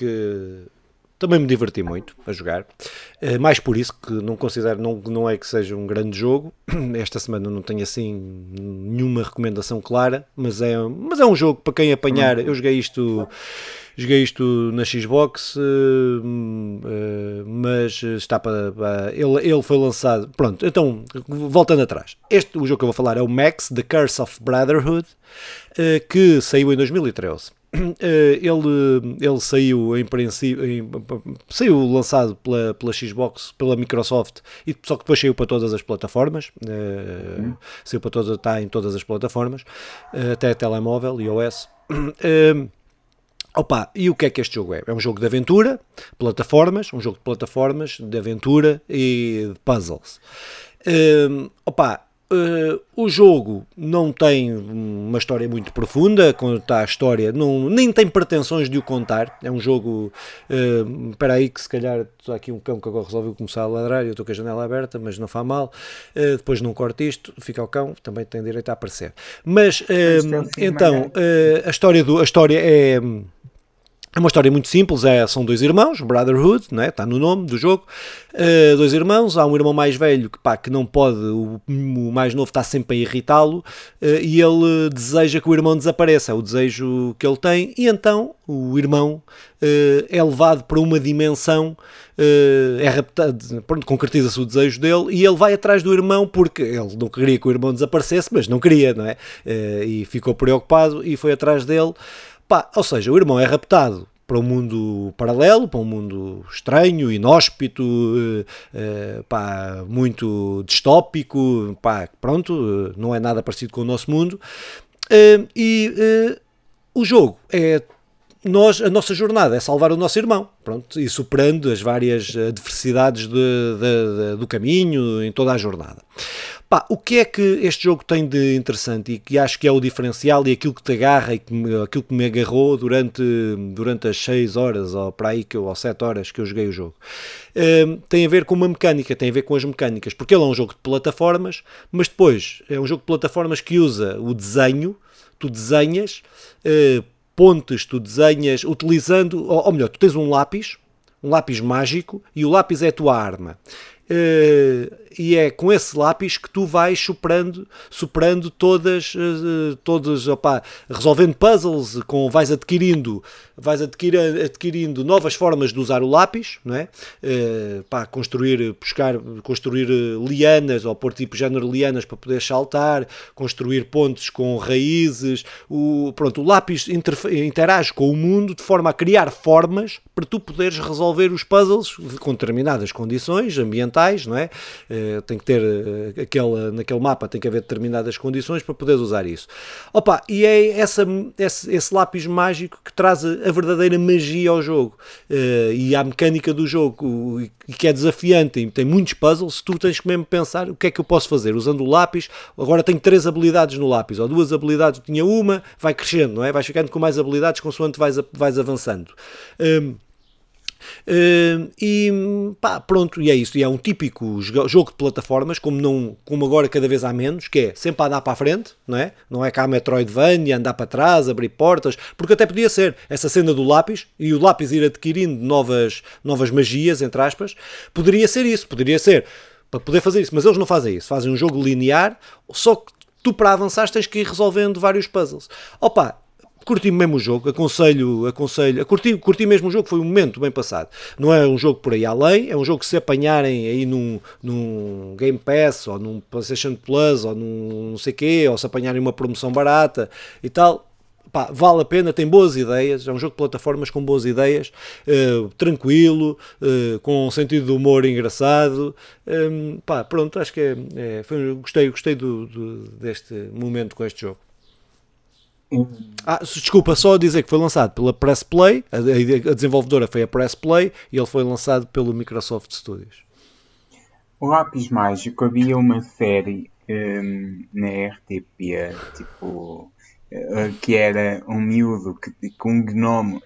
que também me diverti muito a jogar. Uh, mais por isso que não considero, não, não é que seja um grande jogo. Esta semana não tenho assim nenhuma recomendação clara, mas é, mas é um jogo para quem apanhar. Eu joguei isto Joguei isto na Xbox, uh, uh, mas está para. ele, ele foi lançado. Pronto, então, voltando atrás. Este, o jogo que eu vou falar é o Max, The Curse of Brotherhood, que saiu em 2013. ele, ele saiu em princípio em, saiu lançado pela, pela Xbox, pela Microsoft e só que depois saiu para todas as plataformas uhum. saiu para todas, está em todas as plataformas até telemóvel, iOS Opa, e o que é que este jogo é? É um jogo de aventura, plataformas, um jogo de plataformas, de aventura e de puzzles. Um, opa, uh, o jogo não tem uma história muito profunda, conta a história, não, nem tem pretensões de o contar. É um jogo. Uh, espera aí, que se calhar está aqui um cão que agora resolveu começar a ladrar e eu estou com a janela aberta, mas não faz mal. Uh, depois não corto isto, fica o cão, também tem direito a aparecer. Mas então, a, história do, a história é É uma história muito simples, é, são dois irmãos, Brotherhood, né, está no nome do jogo, uh, dois irmãos, há um irmão mais velho que, pá, que não pode, o, o mais novo está sempre a irritá-lo uh, e ele deseja que o irmão desapareça, é o desejo que ele tem, e então o irmão uh, é levado para uma dimensão, é raptado, pronto, concretiza-se o desejo dele e ele vai atrás do irmão porque ele não queria que o irmão desaparecesse, mas não queria, não é? e ficou preocupado e foi atrás dele. Pá, ou seja, o irmão é raptado para um mundo paralelo, para um mundo estranho, inóspito, uh, uh, pá, muito distópico, pá, pronto, uh, não é nada parecido com o nosso mundo. e o jogo é nós, a nossa jornada é salvar o nosso irmão, pronto, e superando as várias adversidades de, de, de, do caminho em toda a jornada. Pá, o que é que este jogo tem de interessante e que acho que é o diferencial e aquilo que te agarra e que me, aquilo que me agarrou durante, durante as 6 horas ou para aí que eu, ou 7 horas que eu joguei o jogo? Uh, tem a ver com uma mecânica, tem a ver com as mecânicas, porque ele é um jogo de plataformas, mas depois é um jogo de plataformas que usa o desenho, tu desenhas uh, pontes, tu desenhas utilizando, ou, ou melhor, tu tens um lápis, um lápis mágico e o lápis é a tua arma. Uh, e é com esse lápis que tu vais superando, superando todas, uh, todas opa, resolvendo puzzles, com, vais adquirindo, vais adquirir, adquirindo novas formas de usar o lápis, não é? Uh, pá, construir, buscar, construir lianas ou pôr tipo género lianas para poder saltar, construir pontes com raízes, o, pronto, o lápis interage com o mundo de forma a criar formas para tu poderes resolver os puzzles com determinadas condições ambientais, não é? Uh, tem que ter uh, aquele, naquele mapa tem que haver determinadas condições para poderes usar isso. Opa, e é essa, esse, esse lápis mágico que traz a, verdadeira magia ao jogo uh, e à mecânica do jogo e que é desafiante e tem muitos puzzles, tu tens que mesmo pensar o que é que eu posso fazer usando o lápis. Agora tenho três habilidades no lápis, ou duas habilidades, tinha uma, vai crescendo, não é? Vais ficando com mais habilidades consoante vais, vais avançando. Um, e pá, pronto, e é isso. E é um típico jogo de plataformas, como, não, como agora cada vez há menos, que é sempre a andar para a frente, não é? Não é cá a Metroidvania, andar para trás, abrir portas, porque até podia ser essa cena do lápis e o lápis ir adquirindo novas, novas magias, entre aspas, poderia ser isso, poderia ser para poder fazer isso, mas eles não fazem isso, fazem um jogo linear, só que tu para avançar tens que ir resolvendo vários puzzles. Opa, curti mesmo o jogo, aconselho, aconselho, curti, curti mesmo o jogo, foi um momento bem passado. Não é um jogo por aí além, é um jogo que se apanharem aí num, num Game Pass, ou num PlayStation Plus, ou num não sei quê, ou se apanharem uma promoção barata e tal, Pá, vale a pena, tem boas ideias, é um jogo de plataformas com boas ideias, uh, tranquilo, uh, com um sentido de humor engraçado. Um, pá, pronto, acho que é, é foi, gostei, gostei do, do, deste momento com este jogo. Ah, desculpa, só dizer que foi lançado pela Press Play, a, a, desenvolvedora foi a Press Play e ele foi lançado pelo Microsoft Studios. O Lápis Mágico havia uma série um, na RTP, tipo, uh, que era um miúdo que, com um gnome, uh,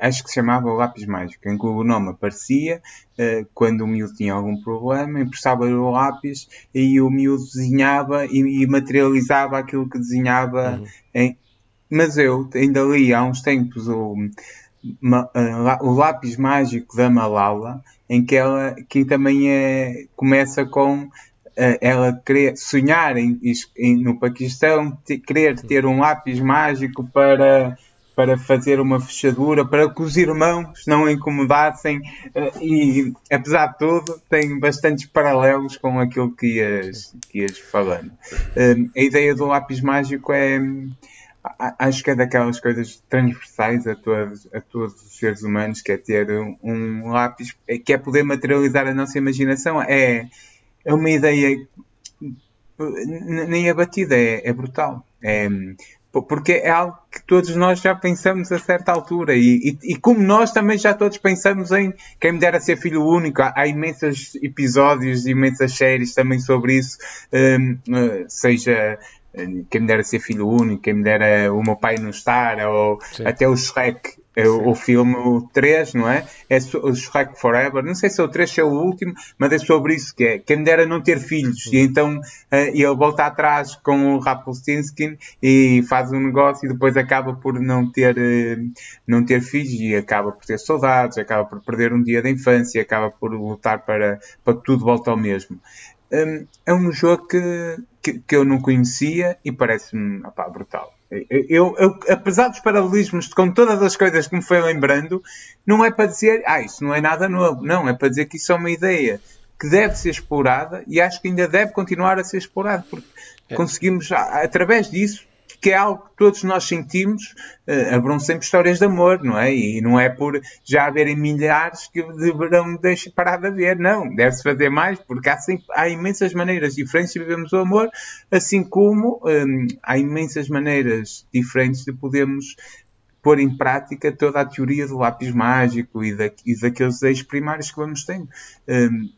acho que se chamava o Lápis Mágico, em que o gnome aparecia uh, quando o miúdo tinha algum problema, emprestava o lápis e o miúdo desenhava e, e materializava aquilo que desenhava uhum. em mas eu ainda li há uns tempos o, o lápis mágico da Malala, em que ela que também é, começa com ela querer sonhar em, em, no Paquistão, querer ter um lápis mágico para, para fazer uma fechadura, para que os irmãos não incomodassem, e apesar de tudo, tem bastantes paralelos com aquilo que ias, que ias falando. A ideia do lápis mágico é acho que é daquelas coisas transversais a todos, a todos os seres humanos, que é ter um, lápis, é, que é poder materializar a nossa imaginação. É, é uma ideia nem abatida, é, é brutal. É, porque é algo que todos nós já pensamos a certa altura e, e, e, como nós também já todos pensamos em quem me dera ser filho único, há, há imensos episódios, imensas séries também sobre isso, um, eh, seja quem me dera ser filho único, quem me dera o meu pai não estar, ou Sim. até o Shrek o, o filme 3, não é? É o Shrek Forever. Não sei se é o 3 se é o último, mas é sobre isso que é. Quem dera não ter filhos. E então uh, ele volta atrás com o Rapolstinskin e faz um negócio e depois acaba por não ter, uh, não ter filhos e acaba por ter saudades, acaba por perder um dia da infância, acaba por lutar para, para que tudo volte ao mesmo. Um, é um jogo que, que, que, eu não conhecia e parece-me brutal. Eu, eu, apesar dos paralelismos com todas as coisas que me foi lembrando, não é para dizer, ah, isso não é nada novo. Não, é para dizer que isso é uma ideia que deve ser explorada e acho que ainda deve continuar a ser explorada, porque é. conseguimos, através disso, que é algo que todos nós sentimos, uh, haverão sempre histórias de amor, não é? E não é por já haverem milhares que deverão deixar parar de haver, não. Deve-se fazer mais, porque há, sempre, há imensas maneiras diferentes de vivermos o amor, assim como um, há imensas maneiras diferentes de podermos pôr em prática toda a teoria do lápis mágico e, da, e daqueles eixos primários que vamos tendo. Um,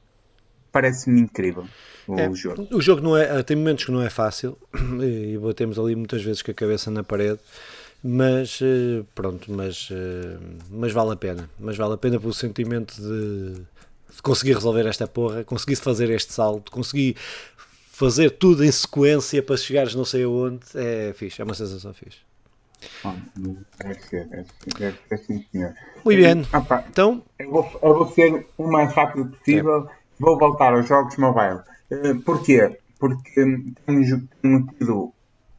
Parece-me incrível o é, jogo. O jogo não é, tem momentos que não é fácil e batemos ali muitas vezes com a cabeça na parede, mas eh, pronto, mas, eh, mas vale a pena. Mas vale a pena pelo sentimento de, de conseguir resolver esta porra, conseguir fazer este salto, conseguir fazer tudo em sequência para chegares não sei aonde, é fixe, é uma sensação fixe. Deve ser, deve ser, deve ser sim, senhor. Muito bem. então, eu vou, eu vou ser o mais rápido possível. É vou voltar aos jogos mobile. Uh, porquê? Porque tenho, tenho tido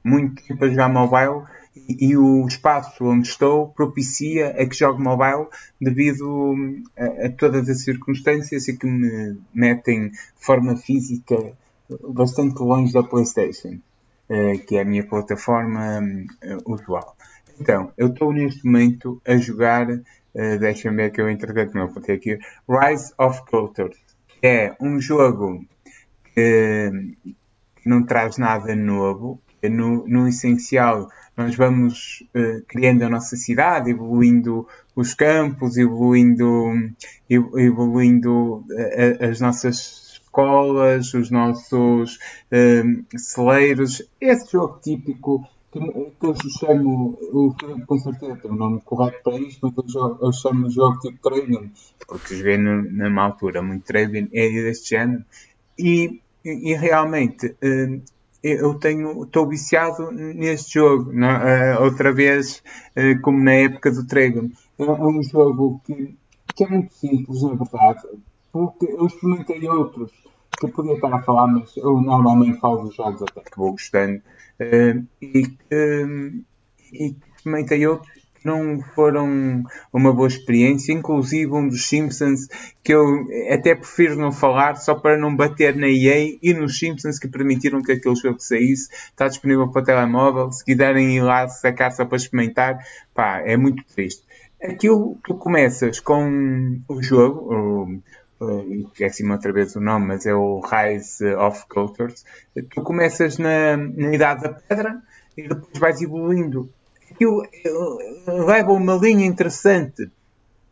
muito tempo a jogar mobile e, e, o espaço onde estou propicia a que jogue mobile devido a, a, todas as circunstâncias e que me metem de forma física bastante longe da PlayStation, uh, que é a minha plataforma uh, usual. Então, eu estou neste momento a jogar, uh, deixa-me ver que eu entretanto não apontei aqui, Rise of Cultures é um jogo que, que não traz nada novo. No, no essencial, nós vamos uh, criando a nossa cidade, evoluindo os campos, evoluindo, evoluindo uh, as nossas escolas, os nossos uh, celeiros. Esse jogo típico que, que eu chamo, o Filipe com certeza tem o um nome correto para isto, mas eu, eu chamo de jogo tipo Trading, porque joguei no, numa altura muito Trading, é deste género, e, e, realmente uh, eu tenho, estou viciado neste jogo, não, uh, outra vez uh, como na época do Trading. É, é um jogo que, que é muito simples, na verdade, porque eu experimentei outros que podia estar a falar, mas eu normalmente falo dos jogos até que vou gostando Uh, e, uh, e também tem outros que não foram uma boa experiência, inclusive um dos Simpsons que eu até prefiro não falar só para não bater na EA e nos Simpsons que permitiram que aquele jogo saísse. Está disponível para telemóvel. Se quiserem ir lá sacar só para experimentar, pá, é muito triste. Aquilo tu começas com o jogo, esqueci-me outra vez o nome, mas é o Rise of Cultures. Tu começas na, na Idade da Pedra e depois vais evoluindo. Aquilo eh, leva uma linha interessante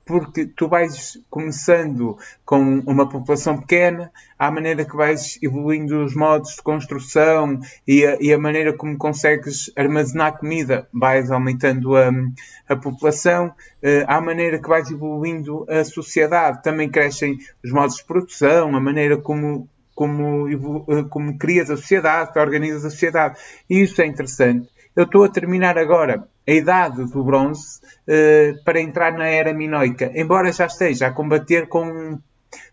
porque tu vais começando com uma população pequena, à maneira que vais evoluindo os modos de construção e a, e a maneira como consegues armazenar comida, vais aumentando a, a população, uh, à maneira que vais evoluindo a sociedade, também crescem os modos de produção, a maneira como como, eh, como crias a sociedade, organizas a sociedade. E isso é interessante. Eu estou a terminar agora a idade do bronze uh, para entrar na era minoica, embora já esteja a combater com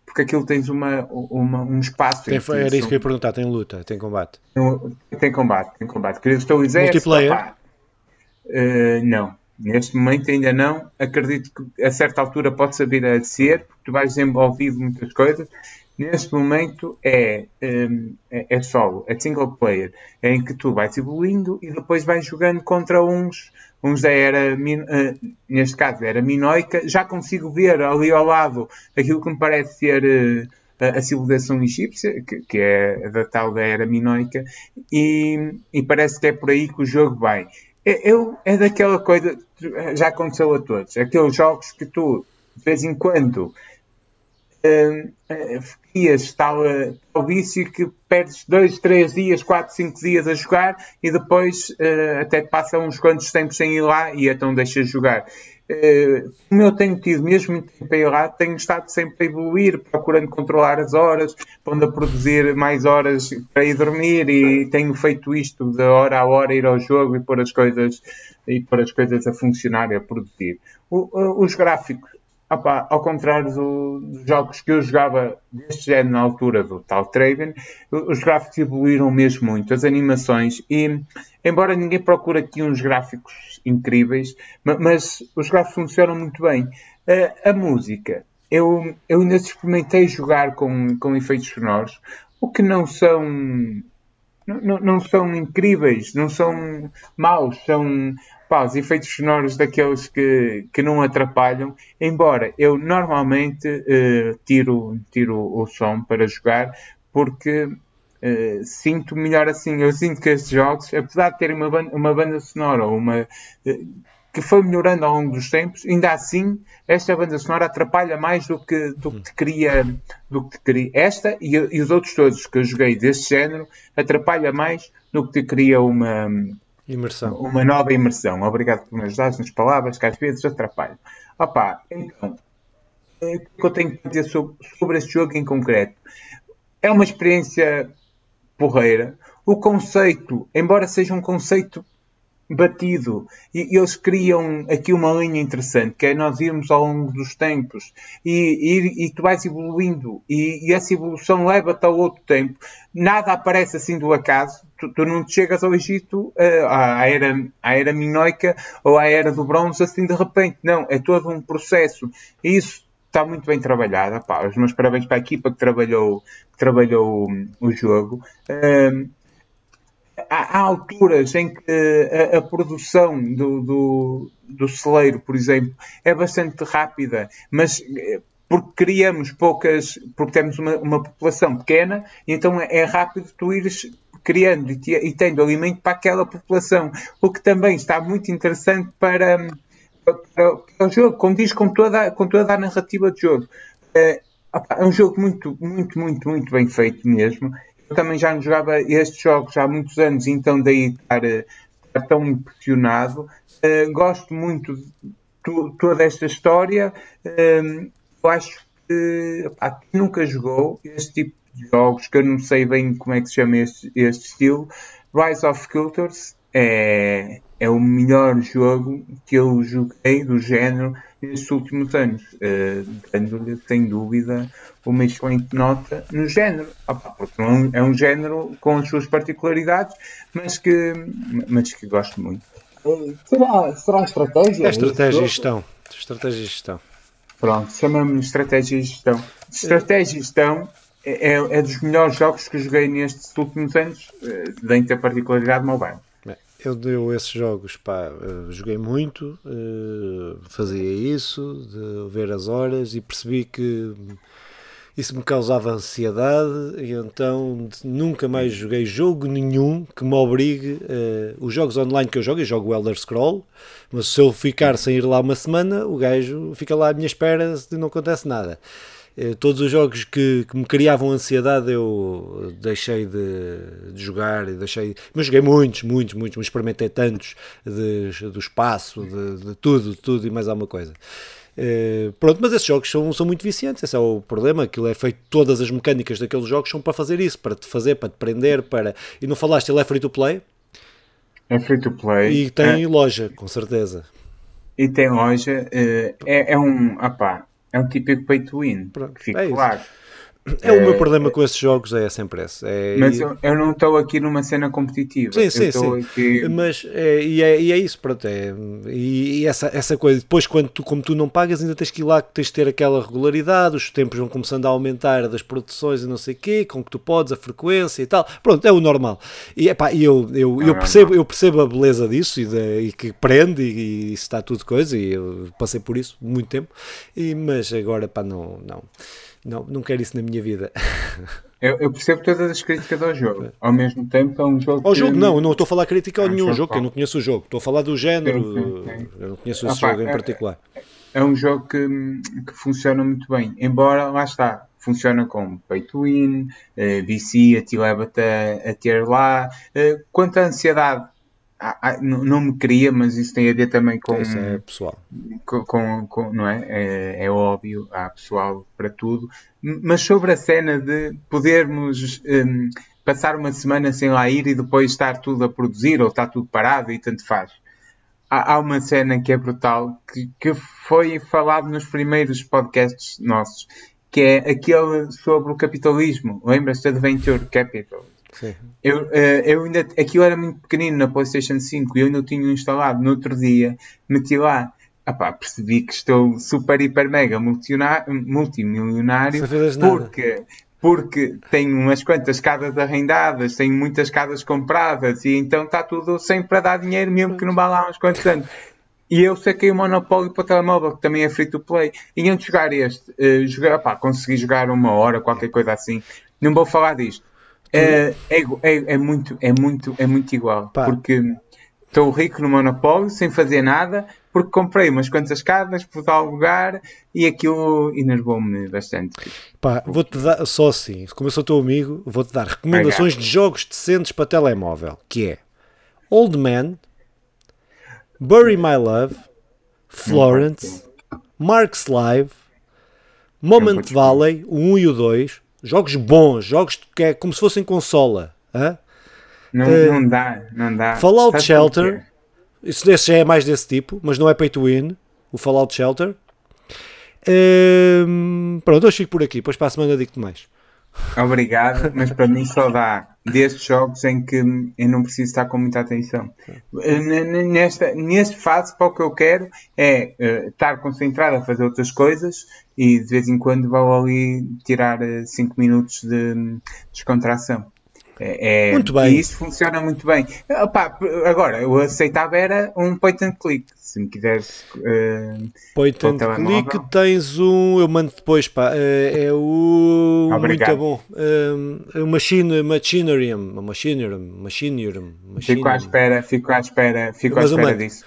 porque aquilo tens uma, uma um espaço. Tem, era isso que eu ia perguntar, tem luta, tem combate. Tem combate, tem combate. Queria estou a dizer. Multiplayer? Uh, não. Neste momento ainda não. Acredito que a certa altura pode saber a ser, porque tu vais desenvolvido muitas coisas Neste momento é, hum, é, é solo, é single player, é em que tu vais evoluindo e depois vais jogando contra uns, uns da era, uh, neste caso era minoica. Já consigo ver ali ao lado aquilo que me parece ser uh, a civilização egípcia, que, é da tal da era minoica, e, e, parece que é por aí que o jogo vai. É, eu, é daquela coisa, já aconteceu a todos, aqueles jogos que tu, de vez em quando, dias, tal, tal vício que perdes dois, três dias, quatro, cinco dias a jogar e depois uh, até passam uns quantos tempos sem ir lá e então deixas jogar. Uh, como eu tenho tido mesmo muito tempo a errar, tenho estado sempre a evoluir, procurando controlar as horas, pondo a produzir mais horas para ir dormir e tenho feito isto de hora a hora, ir ao jogo e pôr as coisas, e pôr as coisas a funcionar e a produzir. O, os gráficos Opa, ao contrário do, dos jogos que eu jogava deste género na altura do tal Traven, os gráficos evoluíram mesmo muito, as animações, e embora ninguém procure aqui uns gráficos incríveis, mas os gráficos funcionam muito bem. A, a música, eu, eu ainda experimentei jogar com, com efeitos sonoros, o que não são não, não, são incríveis, não são maus, são pá, os efeitos sonoros daqueles que, que não atrapalham, embora eu normalmente uh, tiro, tiro o som para jogar, porque uh, sinto melhor assim. Eu sinto que estes jogos, apesar de terem uma banda, uma banda sonora uma, uh, que foi melhorando ao longo dos tempos, ainda assim esta banda sonora atrapalha mais do que, do que queria, do que queria. Esta e, e os outros todos que eu joguei deste género atrapalha mais do que te cria uma Imersão. Uma nova imersão. Obrigado por me ajudar nas palavras que às vezes atrapalham. Opa, então, o que eu tenho que dizer sobre, sobre este jogo em concreto? É uma experiência porreira. O conceito, embora seja um conceito batido. E, eles criam aqui uma linha interessante, que é nós irmos ao longo dos tempos e, e, e tu vais evoluindo e, e essa evolução leva-te a outro tempo. Nada aparece assim do acaso. Tu, tu não chegas ao Egito, uh, à, era, à era minoica ou à era do bronze assim de repente. Não, é todo um processo. E isso está muito bem trabalhado. Pá, os meus parabéns para a equipa que trabalhou, que trabalhou o jogo. Uh, há, alturas em que a, a produção do, do, do, celeiro, por exemplo, é bastante rápida, mas eh, porque criamos poucas, porque temos uma, uma população pequena, então é, é rápido tu ires criando e, e, tendo alimento para aquela população, o que também está muito interessante para, para, para o jogo, condiz com toda, com toda a narrativa do jogo. É, é um jogo muito, muito, muito, muito bem feito mesmo eu também já não jogava estes jogos há muitos anos, então daí estar, estar tão impressionado. Uh, gosto muito de toda esta história. Uh, eu acho que pá, nunca jogou este tipo de jogos, que eu não sei bem como é que se chama este, este estilo. Rise of Cultures é, é o melhor jogo que eu joguei do género nestes últimos anos, uh, dando-lhe, sem dúvida, uma excelente nota no género. Opa, porque não, é um género com as suas particularidades, mas que, mas que gosto muito. Será, será estratégia? É estratégia e gestão. Estratégia e gestão. Pronto, chama-me estratégia e gestão. Estratégia e gestão é, é, é, dos melhores jogos que eu joguei nestes últimos anos, dentro da particularidade mobile. Eu, deu esses jogos, pá, joguei muito, uh, fazia isso, de ver as horas e percebi que isso me causava ansiedade e então nunca mais joguei jogo nenhum que me obrigue. Uh, os jogos online que eu jogo, eu jogo o Elder Scroll, mas se eu ficar sem ir lá uma semana, o gajo fica lá à minha espera e não acontece nada. Uh, todos os jogos que, que, me criavam ansiedade eu deixei de, de, jogar, deixei, mas joguei muitos, muitos, muitos, experimentei tantos de, do espaço, de, de tudo, tudo e mais alguma coisa. Uh, pronto, mas esses jogos são, são muito viciantes, esse é o problema, aquilo é feito, todas as mecânicas daqueles jogos são para fazer isso, para te fazer, para te prender, para... E não falaste, ele é free to play? É free to play. E tem é. loja, com certeza. E tem loja, uh, é, é um, opá, é um típico pay to win, Pronto, fica é claro. Isso. É, o meu é, problema com esses jogos é sempre esse. É, mas eu, eu não estou aqui numa cena competitiva. Sim, sim, sim. Aqui... Mas é, e, é, e é isso, pronto. É, e, e, essa, essa coisa, depois, quando tu, como tu não pagas, ainda tens que ir lá, tens de ter aquela regularidade, os tempos vão começando a aumentar das produções e não sei o quê, com que tu podes, a frequência e tal. Pronto, é o normal. E epá, eu, eu, eu, percebo, eu percebo a beleza disso e, de, e que prende e, e isso está tudo coisa, e eu passei por isso muito tempo, e, mas agora, pá, não. não não, não quero isso na minha vida. Eu, eu, percebo todas as críticas ao jogo. Ao mesmo tempo, é um jogo. Ao jogo, não, eu não estou a falar crítica a é nenhum jogo, que eu não conheço o jogo. Estou a falar do género. Sim, sim, sim. Eu não conheço esse jogo em é, particular. É, um jogo que, que funciona muito bem. Embora, lá está, funciona com pay to win, VC, a te leva-te a, a ter lá. Uh, quanto à ansiedade, ah, ah, não, não, me queria, mas isso tem a ver também com. Isso é pessoal. Com, com, com não é? é? é? óbvio, há pessoal para tudo. Mas sobre a cena de podermos um, passar uma semana sem lá ir e depois estar tudo a produzir ou estar tudo parado e tanto faz. Há, há uma cena que é brutal que, que foi falado nos primeiros podcasts nossos, que é aquele sobre o capitalismo. Lembras-te de Venture Capital? Sim. Eu, uh, eu ainda, aquilo era muito pequenino na PlayStation 5 e eu ainda o tinha instalado. No outro dia, meti lá. Epá, percebi que estou super, hiper, mega multimilionário porque, porque tenho umas quantas casas arrendadas, tenho muitas casas compradas e então está tudo sempre para dar dinheiro, mesmo que não vá lá uns quantos anos. E eu saquei o Monopólio para o telemóvel, que também é free to play. E antes de jogar este, uh, jogar, pá, consegui jogar uma hora, qualquer coisa assim. Não vou falar disto. É, é, é, é, muito, é, muito, é muito igual. Pá. Porque estou rico no Monopólio, sem fazer nada, porque comprei umas quantas casas por tal lugar e aquilo enervou-me bastante. Pá, vou-te dar, só assim, como eu sou teu amigo, vou-te dar recomendações de jogos decentes para telemóvel, que é Old Man, Bury My Love, Florence, Mark's Live, Moment Valley, o 1 e o 2, Jogos bons, jogos que é como se fossem consola. Hã? Não, uh, não dá, não dá. Fallout Shelter, isso já é mais desse tipo, mas não é pay to win. O Fallout Shelter. Uh, pronto, hoje fico por aqui, depois para a semana digo-te mais. Obrigado, mas para mim só dá destes jogos em que eu não preciso estar com muita atenção. Nesta, neste fase, para o que eu quero é uh, estar concentrado a fazer outras coisas e de vez em quando vou ali tirar 5 uh, minutos de descontração. É, é, muito bem. E isso funciona muito bem. Opa, agora, eu aceitava era um point and click. Se me quiseres. Uh, point and click tens um. Eu mando depois, pá. Uh, é o. Obrigado. Muito bom. Uh, machine, machinarium. Machinarium. Machinarium. Fico à espera, fico à espera, fico à espera disso.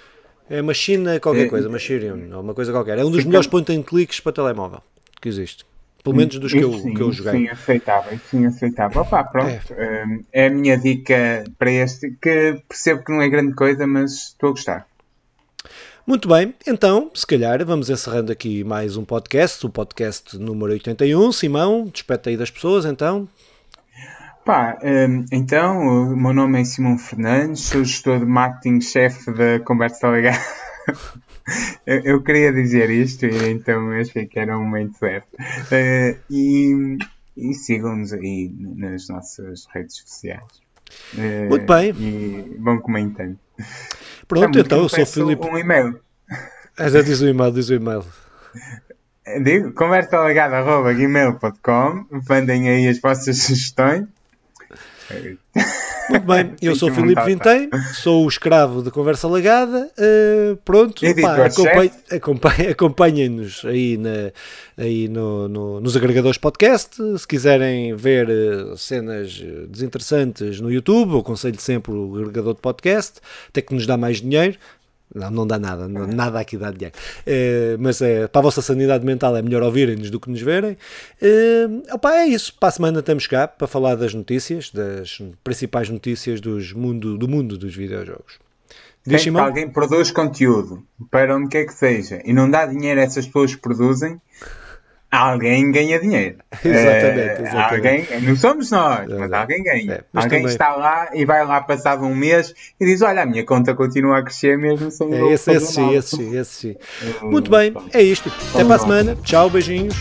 É machine qualquer coisa, Machinarium, uma coisa qualquer. É um dos melhores point and clicks para telemóvel que existe. Pelo menos dos que eu, sim, que eu joguei. Sim, aceitável, sim, aceitável. Opa, pronto. É. Hum, é. a minha dica para este, que percebo que não é grande coisa, mas estou a gostar. Muito bem, então, se calhar vamos encerrando aqui mais um podcast, o podcast número 81. Simão, despete aí das pessoas, então. Pá, hum, então, o meu nome é Simão Fernandes, sou gestor de marketing-chefe da Conversa Legal. eu, eu, queria dizer isto e então achei que era um momento certo. Uh, e, e sigam-nos aí nas nossas redes sociais. Uh, Muito bem. E vão comentando. Pronto, então eu sou Filipe. Um e-mail. Ah, já diz o e-mail, diz o e-mail. Digo, conversalegada.gmail.com Mandem aí as vossas sugestões. Muito bem, eu sou Filipe Vintém, sou o escravo de Conversa Lagada. Uh, pronto, acompanhem-nos aí, na, aí no, no, nos agregadores podcast. Se quiserem ver uh, cenas desinteressantes no YouTube, eu aconselho sempre o agregador de podcast, até que nos dá mais dinheiro. Não, não dá nada, não, nada aqui dá dinheiro. É, mas é, para a vossa sanidade mental é melhor ouvirem-nos do que nos verem. É, opa, é isso. Para a semana estamos cá para falar das notícias, das principais notícias dos mundo, do mundo dos videojogos. Diz, que alguém produz conteúdo para onde quer que seja e não dá dinheiro a essas pessoas que produzem, alguém ganha dinheiro. Exatamente, exatamente. Alguém, não somos nós, é, mas alguém ganha. É, mas alguém também... está lá e vai lá passado um mês e diz: Olha, a minha conta continua a crescer mesmo sem é, esse, esse, esse esse sim. Muito bem, é isto. Até para a semana. Tchau, beijinhos.